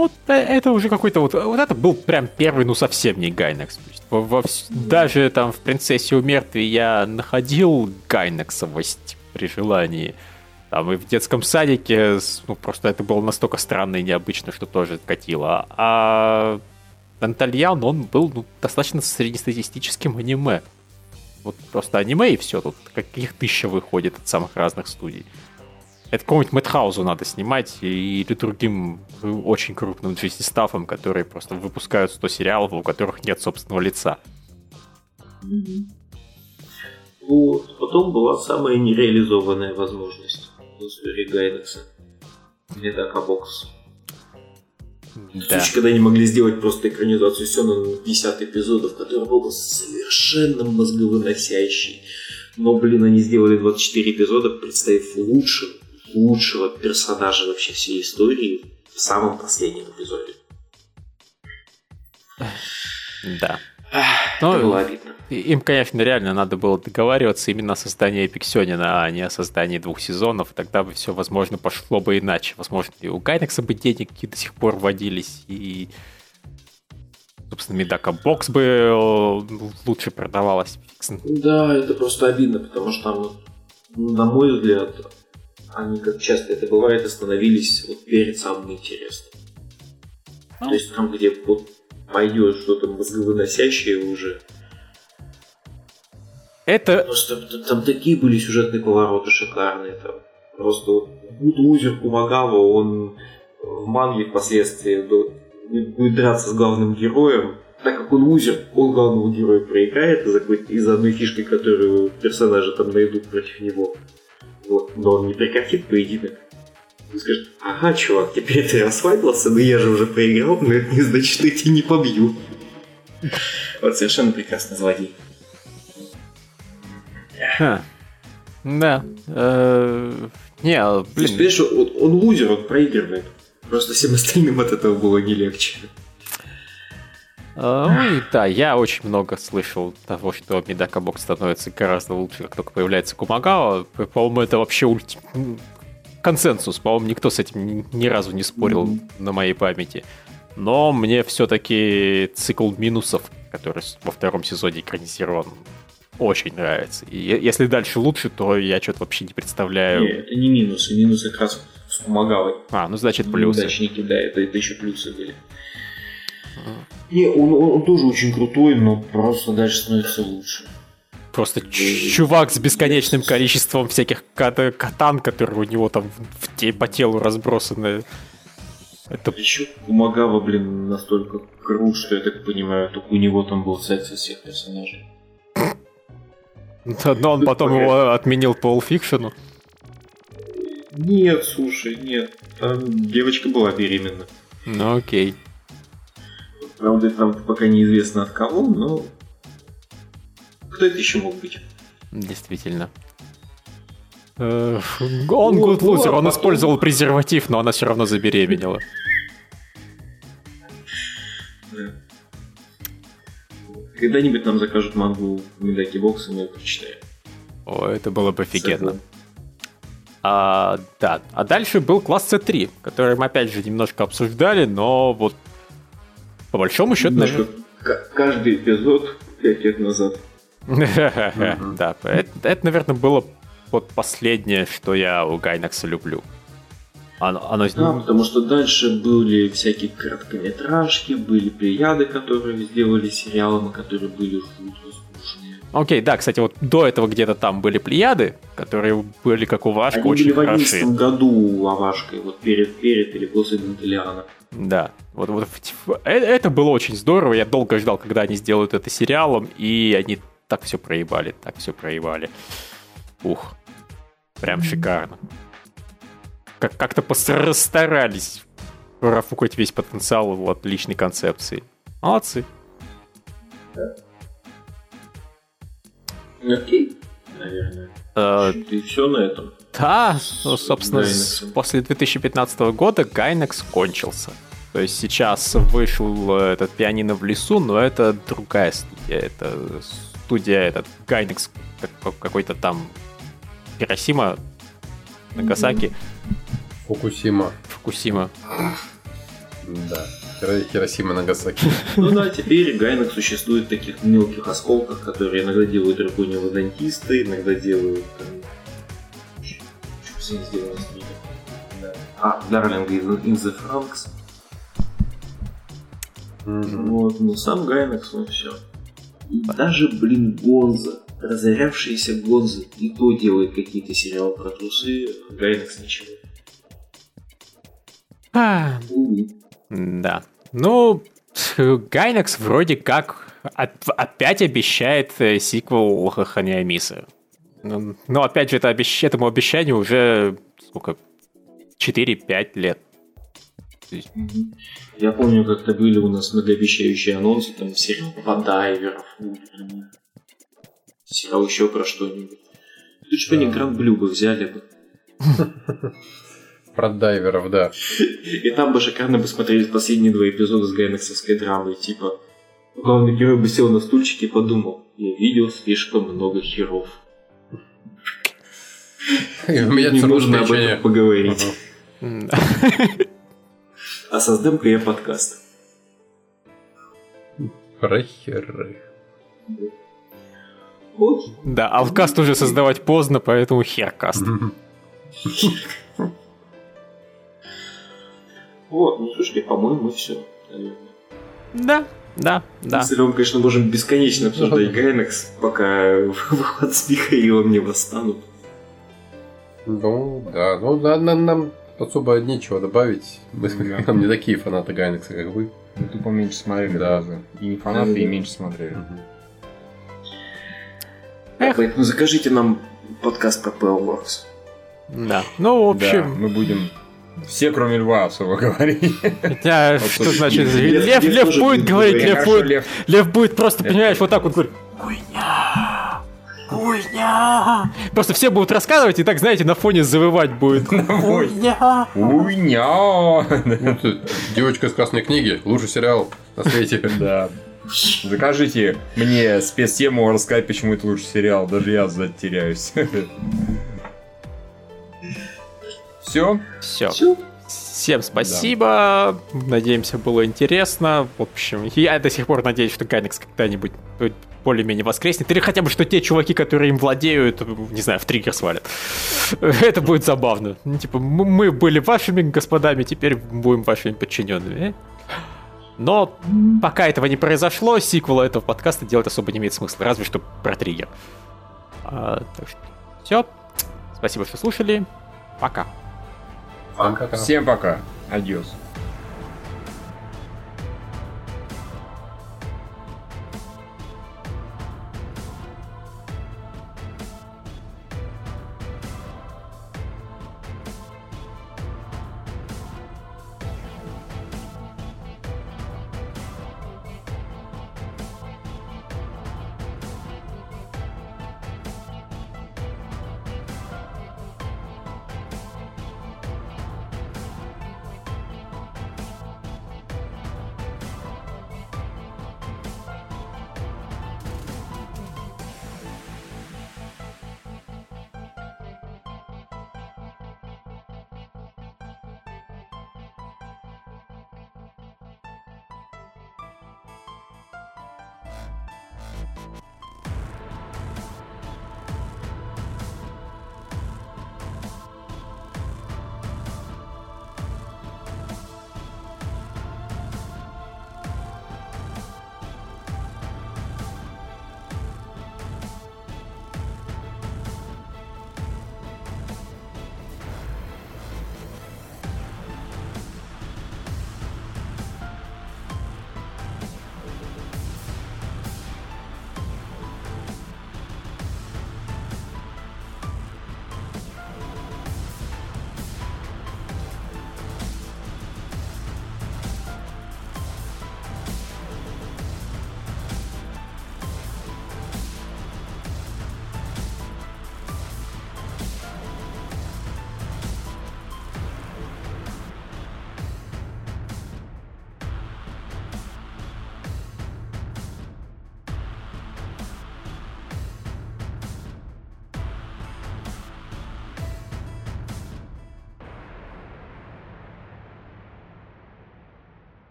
Вот э, это уже какой-то вот... Вот это был прям первый, ну, совсем не Гайнекс. Во- во даже там в «Принцессе у мертвей» я находил Гайнексовость при желании. Там и в детском садике, ну, просто это было настолько странно и необычно, что тоже катило. А Дантальян, он был ну, достаточно среднестатистическим аниме. Вот просто аниме и все, тут каких тысяча выходит от самых разных студий. Это какому-нибудь Мэтхаузу надо снимать или другим очень крупным джести-стафом, которые просто выпускают 100 сериалов, у которых нет собственного лица. Вот. Потом была самая нереализованная возможность в истории Гайнекса. Метакабокс. Да. Сучи, когда они могли сделать просто экранизацию Сёна на 50 эпизодов, который был бы совершенно мозговыносящий. Но, блин, они сделали 24 эпизода, представив лучшего, лучшего персонажа вообще всей истории в самом последнем эпизоде. Да. Ах, Ну, это было обидно. Им, конечно, реально надо было договариваться именно о создании Эпиксионина, а не о создании двух сезонов. Тогда бы все, возможно, пошло бы иначе. Возможно, и у Гайнекса бы денег до сих пор водились, и собственно, Медака Бокс бы э, лучше продавалась. Да, это просто обидно, потому что там, на мой взгляд, они, как часто это бывает, остановились вот перед самым интересным. Ну. То есть там, где вот пойдет что-то мозговыносящее уже. Это... Просто там такие были сюжетные повороты шикарные. Там. Просто вот лузер Кумагава, он в манге впоследствии будет драться с главным героем, так как он лузер, он главного героя проиграет из-за, из-за одной фишки, которую персонажи там найдут против него. Вот. Но он не прекратит поединок. Он скажет, ага, чувак, теперь ты расслабился, но я же уже проиграл, но это не значит, что я тебя не побью. Вот совершенно прекрасный злодей. Ха. Да. Э, не, а, блин. Он, он лузер, он проигрывает. Просто всем остальным от этого было не легче. Ой, да, я очень много слышал того, что Медака Бокс становится гораздо лучше, как только появляется Кумагава. По-моему, это вообще ульти... консенсус. По-моему, никто с этим ни, разу не спорил mm-hmm. на моей памяти. Но мне все-таки цикл минусов, который во втором сезоне экранизирован, очень нравится. И если дальше лучше, то я что-то вообще не представляю. Не, это не минусы, минусы как раз с Кумагавой. А, ну значит плюсы. Неудачники, да, это, это еще плюсы были. Не, он, он тоже очень крутой, но просто дальше становится лучше. Просто чувак с бесконечным количеством всяких кат- катан, которые у него там в те, по телу разбросаны. Это... Еще Кумагава, блин, настолько крут, что я так понимаю, только у него там был секс из всех персонажей. Но он потом его отменил по All Нет, слушай, нет. Там девочка была беременна. Ну окей. Правда, это пока неизвестно от кого, но кто это еще мог быть? Действительно. Он good loser, он использовал презерватив, но она все равно забеременела. Когда-нибудь нам закажут мангу Медаки Бокс, и мы ее прочитаем. О, это было бы офигенно. А, да, а дальше был класс C3, который мы опять же немножко обсуждали, но вот по большому счету... Немножко каждый эпизод 5 лет назад. <laughs> Да, это, наверное, было вот последнее, что я у Гайнакса люблю. Оно, оно... Да, потому что дальше были всякие короткометражки, были плеяды, которые сделали сериалами, которые были жутко скучные. Окей, да, кстати, вот до этого где-то там были плеяды, которые были как у Вашка, Они очень были в году Авашкой, вот перед, перед или после Дантелиана. Да, вот, вот э, это было очень здорово, я долго ждал, когда они сделают это сериалом, и они так все проебали, так все проебали. Ух, прям шикарно как- как-то постарались профукать весь потенциал его отличной концепции. Молодцы. Окей, наверное. А, и все на этом. Да, ну, собственно, с, после 2015 года Гайнекс кончился. То есть сейчас вышел этот пианино в лесу, но это другая студия. Это студия этот Гайнекс какой-то там Хиросима, Нагасаки. Фукусима. Фукусима. Да. Хиросима Нагасаки. <laughs> Ну да, теперь Гайнек существует в таких мелких осколках, которые иногда делают драконьего дантиста, иногда делают... Что не сделано А, Дарлинг in the Franks. Вот, ну сам Гайнекс, ну все. И даже, блин, Гонза, разорявшиеся Гонзы, и то делает какие-то сериалы про трусы, Гайнекс ничего. А, да. Ну, <laughs> Гайнекс вроде как опять обещает э, сиквел Ханиамиса. Ну, но опять же, это обещ... этому обещанию уже сколько? 4-5 лет. Я помню, как-то были у нас многообещающие анонсы, там сериал про дайверов, сериал еще про что-нибудь. Тут что они Гранд Блю бы взяли бы. <laughs> Про дайверов, да. И там бы шикарно бы смотрелись последние два эпизода с гайнексовской драмой. Типа, главный герой бы сел на стульчик и подумал, я видел слишком много херов. <laughs> Не нужно об этом поговорить. А создам-ка я подкаст. Прохеры. Да, алкаст уже создавать поздно, поэтому херкаст. Вот, <laughs> ну слушайте, по-моему, все, наверное. Да, да, да. Если мы, конечно, можем бесконечно обсуждать Гайнекс, пока <laughs> выход с Михаилом не восстанут. Ну, да, ну на- на- нам особо нечего добавить. Мы с Да. Михаилом не такие фанаты Гайнекса, как вы. Мы тупо меньше смотрели Да. просто. И не фанаты, и меньше смотрели. Эх. Поэтому закажите нам подкаст про Pearlworks. Да. Ну, в Да, общем, мы будем все, кроме льва, особо говорить. хотя, Вот что значит, Лев- Лев, будет говорить, говорить. Лев Хорошо, будет, Лев. Лев будет просто, Лев понимаешь, будет. вот так вот говорит, хуйня, хуйня. Просто все будут рассказывать, и так, знаете, на фоне завывать будет. <laughs> Хуйня. Уйня! Ну, Девочка из красной книги, лучший сериал на свете. <laughs> Да. Закажите мне спецтему рассказать, почему это лучший сериал. Даже я сзади теряюсь. Все? Все. Все. Всем спасибо. Надеемся, было интересно. В общем, я до сих пор надеюсь, что Гайнекс когда-нибудь более-менее воскреснет. Или хотя бы, что те чуваки, которые им владеют, не знаю, в триггер свалят. <laughs> Это будет забавно. Ну, Типа, мы были вашими господами, теперь будем вашими подчиненными. Но пока этого не произошло, сиквела этого подкаста делать особо не имеет смысла, разве что про триггер. А, так что все. Спасибо, что слушали. Пока. Пока. Всем пока. Адьос.